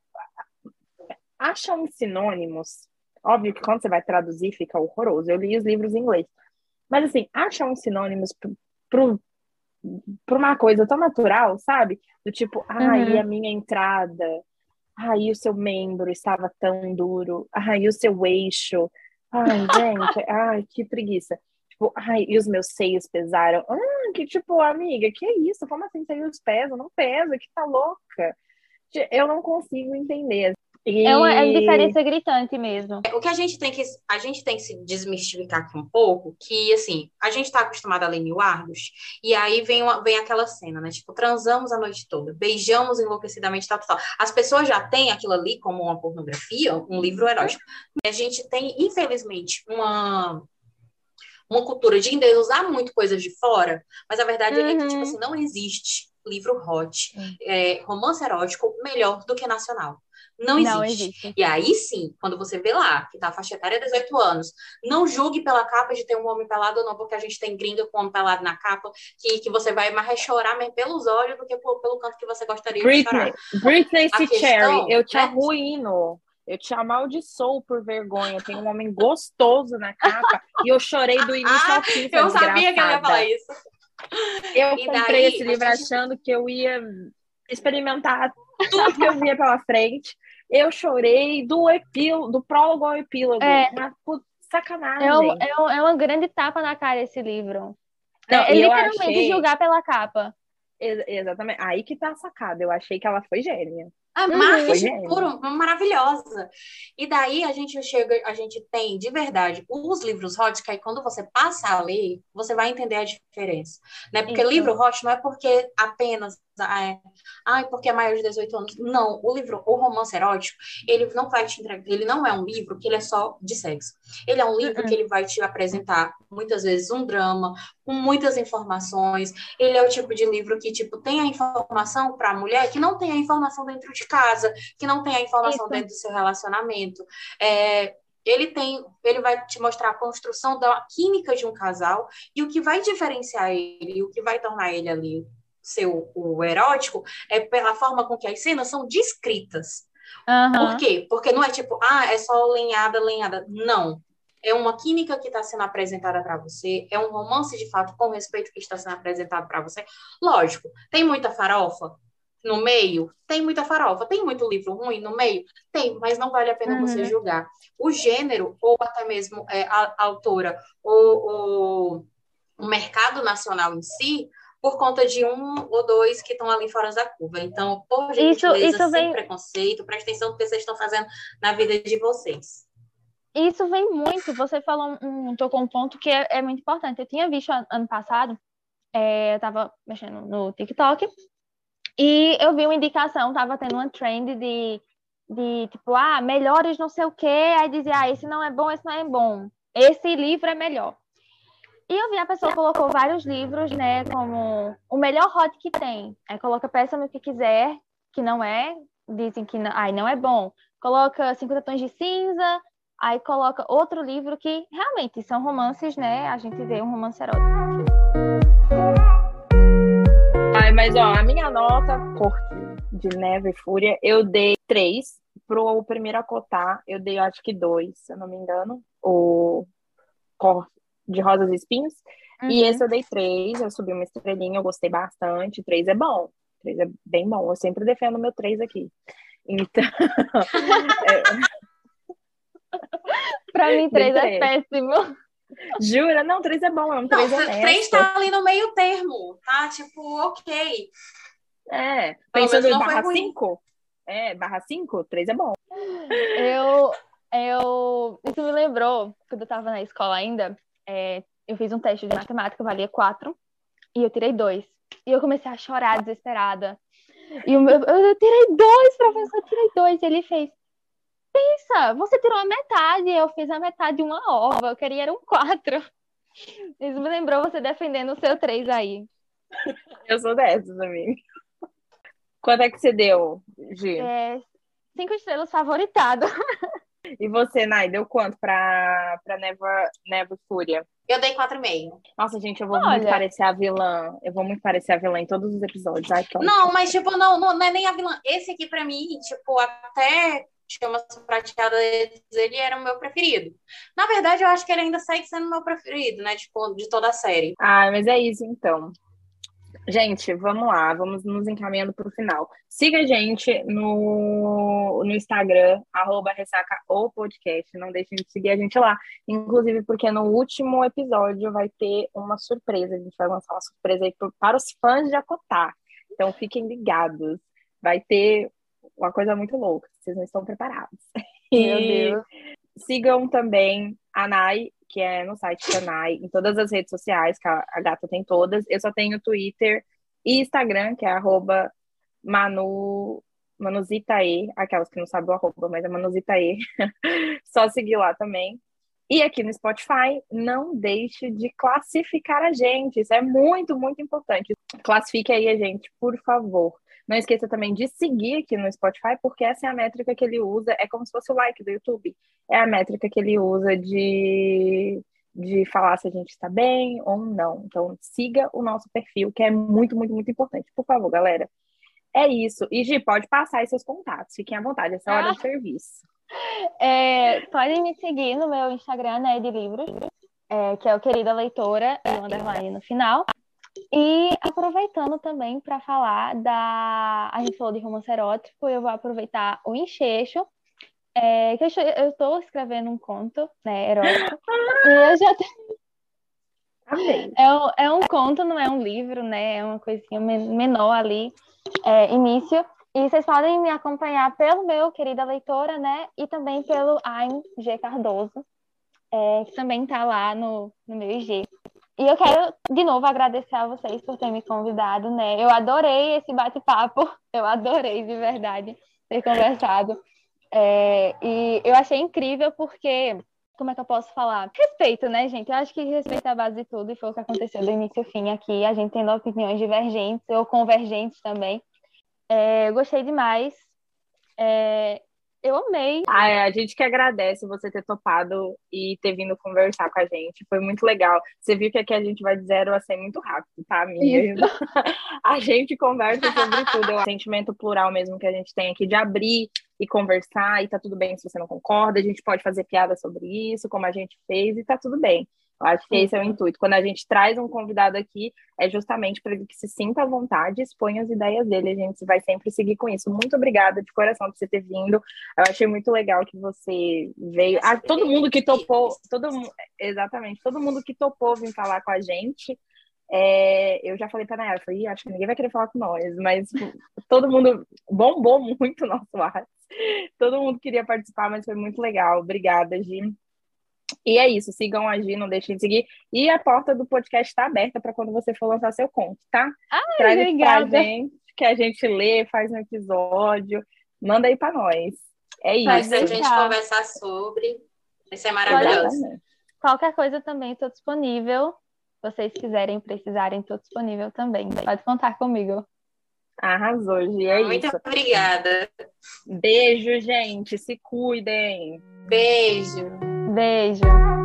acha uns sinônimos. Óbvio que quando você vai traduzir fica horroroso. Eu li os livros em inglês. Mas, assim, acha uns sinônimos para uma coisa tão natural, sabe? Do tipo, ai, uhum. a minha entrada, ai, o seu membro estava tão duro, ai, o seu eixo, ai, gente, ai, que preguiça. Tipo, ai, e os meus seios pesaram. Ah, que tipo, amiga, que é isso? Como assim seios pesam? Não pesa, que tá louca. Eu não consigo entender. E... É uma é diferença gritante mesmo. O que a gente tem que a gente tem que se desmistificar aqui um pouco, que assim, a gente está acostumado a ler mil ardos, e aí vem, uma, vem aquela cena, né? Tipo, transamos a noite toda, beijamos enlouquecidamente, tal, tal, tal. As pessoas já têm aquilo ali como uma pornografia, um livro erótico. A gente tem, infelizmente, uma uma cultura de endeusar muito coisas de fora, mas a verdade uhum. é que, tipo uhum. assim, não existe livro hot, uhum. é, romance erótico melhor do que nacional. Não existe. não existe. E aí sim, quando você vê lá, que tá a faixa etária 18 anos, não julgue pela capa de ter um homem pelado ou não, porque a gente tem gringa com homem pelado na capa, que, que você vai mais chorar mesmo pelos olhos do que pelo, pelo canto que você gostaria Britney, de chorar. Britney. Cherry, eu te né? arruino. Eu te amaldiçoo por vergonha. Tem um homem gostoso na capa e eu chorei do início ao fim. Eu sabia que ela ia falar isso. Eu e comprei daí, esse livro gente... achando que eu ia experimentar tudo que eu via pela frente. Eu chorei do epílogo, do prólogo ao epílogo. É. Uma sacanagem. É, um, é, um, é, uma grande tapa na cara esse livro. Não, é, é literalmente achei... julgar pela capa. Ex exatamente. Aí que tá a sacada. Eu achei que ela foi gênia. A uhum. puro, maravilhosa. E daí a gente chega, a gente tem de verdade os livros hot, que aí quando você passa a ler, você vai entender a diferença. Né? Porque então. livro hot não é porque apenas é, ai, porque é maior de 18 anos. Não, o livro, o romance erótico, ele não vai te entregar, ele não é um livro que ele é só de sexo. Ele é um livro uh -uh. que ele vai te apresentar muitas vezes um drama, com muitas informações. Ele é o tipo de livro que, tipo, tem a informação para a mulher que não tem a informação dentro de casa, que não tem a informação Isso. dentro do seu relacionamento. É, ele tem, ele vai te mostrar a construção da química de um casal e o que vai diferenciar ele, o que vai tornar ele ali seu o erótico é pela forma com que as cenas são descritas. Uhum. Por quê? Porque não é tipo, ah, é só lenhada, lenhada. Não. É uma química que está sendo apresentada para você, é um romance de fato com respeito que está sendo apresentado para você. Lógico, tem muita farofa no meio, tem muita farofa, tem muito livro ruim no meio, tem, mas não vale a pena uhum. você julgar. O gênero, ou até mesmo é, a, a autora, ou, ou o mercado nacional em si, por conta de um ou dois que estão ali fora da curva. Então, por gentileza, isso, isso vem... sem preconceito, preste atenção no que vocês estão fazendo na vida de vocês. Isso vem muito, você falou, um, tocou um ponto que é, é muito importante. Eu tinha visto ano passado, é, eu estava mexendo no TikTok, e eu vi uma indicação, estava tendo uma trend de, de tipo, ah, melhores não sei o quê, aí dizia, ah, esse não é bom, esse não é bom, esse livro é melhor. E eu vi a pessoa colocou vários livros, né, como o melhor hot que tem. Aí coloca peça no que quiser, que não é, dizem que não, ai, não é bom. coloca 50 tons de cinza, aí coloca outro livro que realmente são romances, né? A gente vê um romance erótico. Ai, mas ó, a minha nota, Corte de Neve e Fúria, eu dei três. Pro primeiro acotar, eu dei acho que dois, se eu não me engano. O Cor de Rosas e Espinhos. Uhum. E esse eu dei três, eu subi uma estrelinha, eu gostei bastante. Três é bom. Três é bem bom. Eu sempre defendo meu três aqui. Então. é... Pra mim, três, é péssimo. Jura? Não, três é bom, é um três não, honesto. Três tá ali no meio termo, tá? Tipo, ok. É, pensando em barra cinco? É, barra cinco, três é bom. Eu, eu, isso me lembrou, quando eu tava na escola ainda, é, eu fiz um teste de matemática, valia quatro, e eu tirei dois. E eu comecei a chorar desesperada. E o meu, eu tirei dois, professor, eu tirei dois. E ele fez, pensa, você tirou a metade, eu fiz a metade de uma ova, eu queria era um quatro. Isso me lembrou você defendendo o seu três aí. Eu sou dessas, amiga. Quanto é que você deu, Gi? É, cinco estrelas favoritado. E você, Nai, deu quanto pra, pra Neva, Neva Fúria? Eu dei 4,5. Nossa, gente, eu vou Olha. muito parecer a vilã. Eu vou muito parecer a vilã em todos os episódios. Ai, que não, mas, tipo, não, não, não é nem a vilã. Esse aqui, pra mim, tipo, até chama praticada ele era o meu preferido. Na verdade, eu acho que ele ainda segue sendo o meu preferido, né? Tipo, de toda a série. Ah, mas é isso então. Gente, vamos lá, vamos nos encaminhando para o final. Siga a gente no, no Instagram, arroba ressaca ou podcast. Não deixem de seguir a gente lá. Inclusive, porque no último episódio vai ter uma surpresa. A gente vai lançar uma surpresa aí para os fãs de Acotar. Então fiquem ligados. Vai ter uma coisa muito louca. Vocês não estão preparados. Meu Deus. Sigam também a Nai que é no site Canai, em todas as redes sociais, que a, a gata tem todas. Eu só tenho Twitter e Instagram, que é arroba Manu, Manuzitae, aquelas que não sabem o arroba, mas é Manuzitae. só seguir lá também. E aqui no Spotify, não deixe de classificar a gente. Isso é muito, muito importante. Classifique aí a gente, por favor. Não esqueça também de seguir aqui no Spotify, porque essa é a métrica que ele usa, é como se fosse o like do YouTube. É a métrica que ele usa de, de falar se a gente está bem ou não. Então, siga o nosso perfil, que é muito, muito, muito importante. Por favor, galera. É isso. E, Gi, pode passar aí seus contatos. Fiquem à vontade, essa é a hora ah. de serviço. É, podem me seguir no meu Instagram, né, de livros, é, que é o Querida Leitora, e o underline no final. E aproveitando também para falar da. A gente falou de romance erótico, eu vou aproveitar o enxeixo. É, que eu estou escrevendo um conto, né, erótico. e eu já tenho. É um, é um conto, não é um livro, né? É uma coisinha menor ali, é, início. E vocês podem me acompanhar pelo meu querida leitora, né? E também pelo Aim G Cardoso, é, que também está lá no, no meu IG. E eu quero, de novo, agradecer a vocês por terem me convidado, né? Eu adorei esse bate-papo, eu adorei, de verdade, ter conversado. É, e eu achei incrível porque, como é que eu posso falar? Respeito, né, gente? Eu acho que respeito é a base de tudo e foi o que aconteceu do início ao fim aqui, a gente tendo opiniões divergentes ou convergentes também. É, eu gostei demais. É, eu amei. Ah, a gente que agradece você ter topado e ter vindo conversar com a gente. Foi muito legal. Você viu que aqui a gente vai de zero a 100 muito rápido, tá, amiga? a gente conversa sobre tudo. É um sentimento plural mesmo que a gente tem aqui de abrir e conversar. E tá tudo bem se você não concorda. A gente pode fazer piada sobre isso, como a gente fez, e tá tudo bem. Acho que esse é o intuito. Quando a gente traz um convidado aqui, é justamente para ele que se sinta à vontade e exponha as ideias dele. A gente vai sempre seguir com isso. Muito obrigada de coração por você ter vindo. Eu achei muito legal que você veio. Ah, todo mundo que topou, todo exatamente, todo mundo que topou vir falar com a gente. É, eu já falei para Nayara, falei, acho que ninguém vai querer falar com nós, mas todo mundo bombou muito o nosso WhatsApp. Todo mundo queria participar, mas foi muito legal. Obrigada, Gi. E é isso, sigam a Gi, não deixem de seguir. E a porta do podcast está aberta para quando você for lançar seu conto, tá? Ai, Traz obrigada. pra gente, que a gente lê, faz um episódio, manda aí para nós. É isso. Faz a gente conversar sobre. Isso é maravilhoso. Qualquer coisa também estou disponível. Se vocês quiserem, precisarem, estou disponível também. Pode contar comigo. Arrasou, Gi, é Muito isso. obrigada. Beijo, gente. Se cuidem. Beijo. Beijo.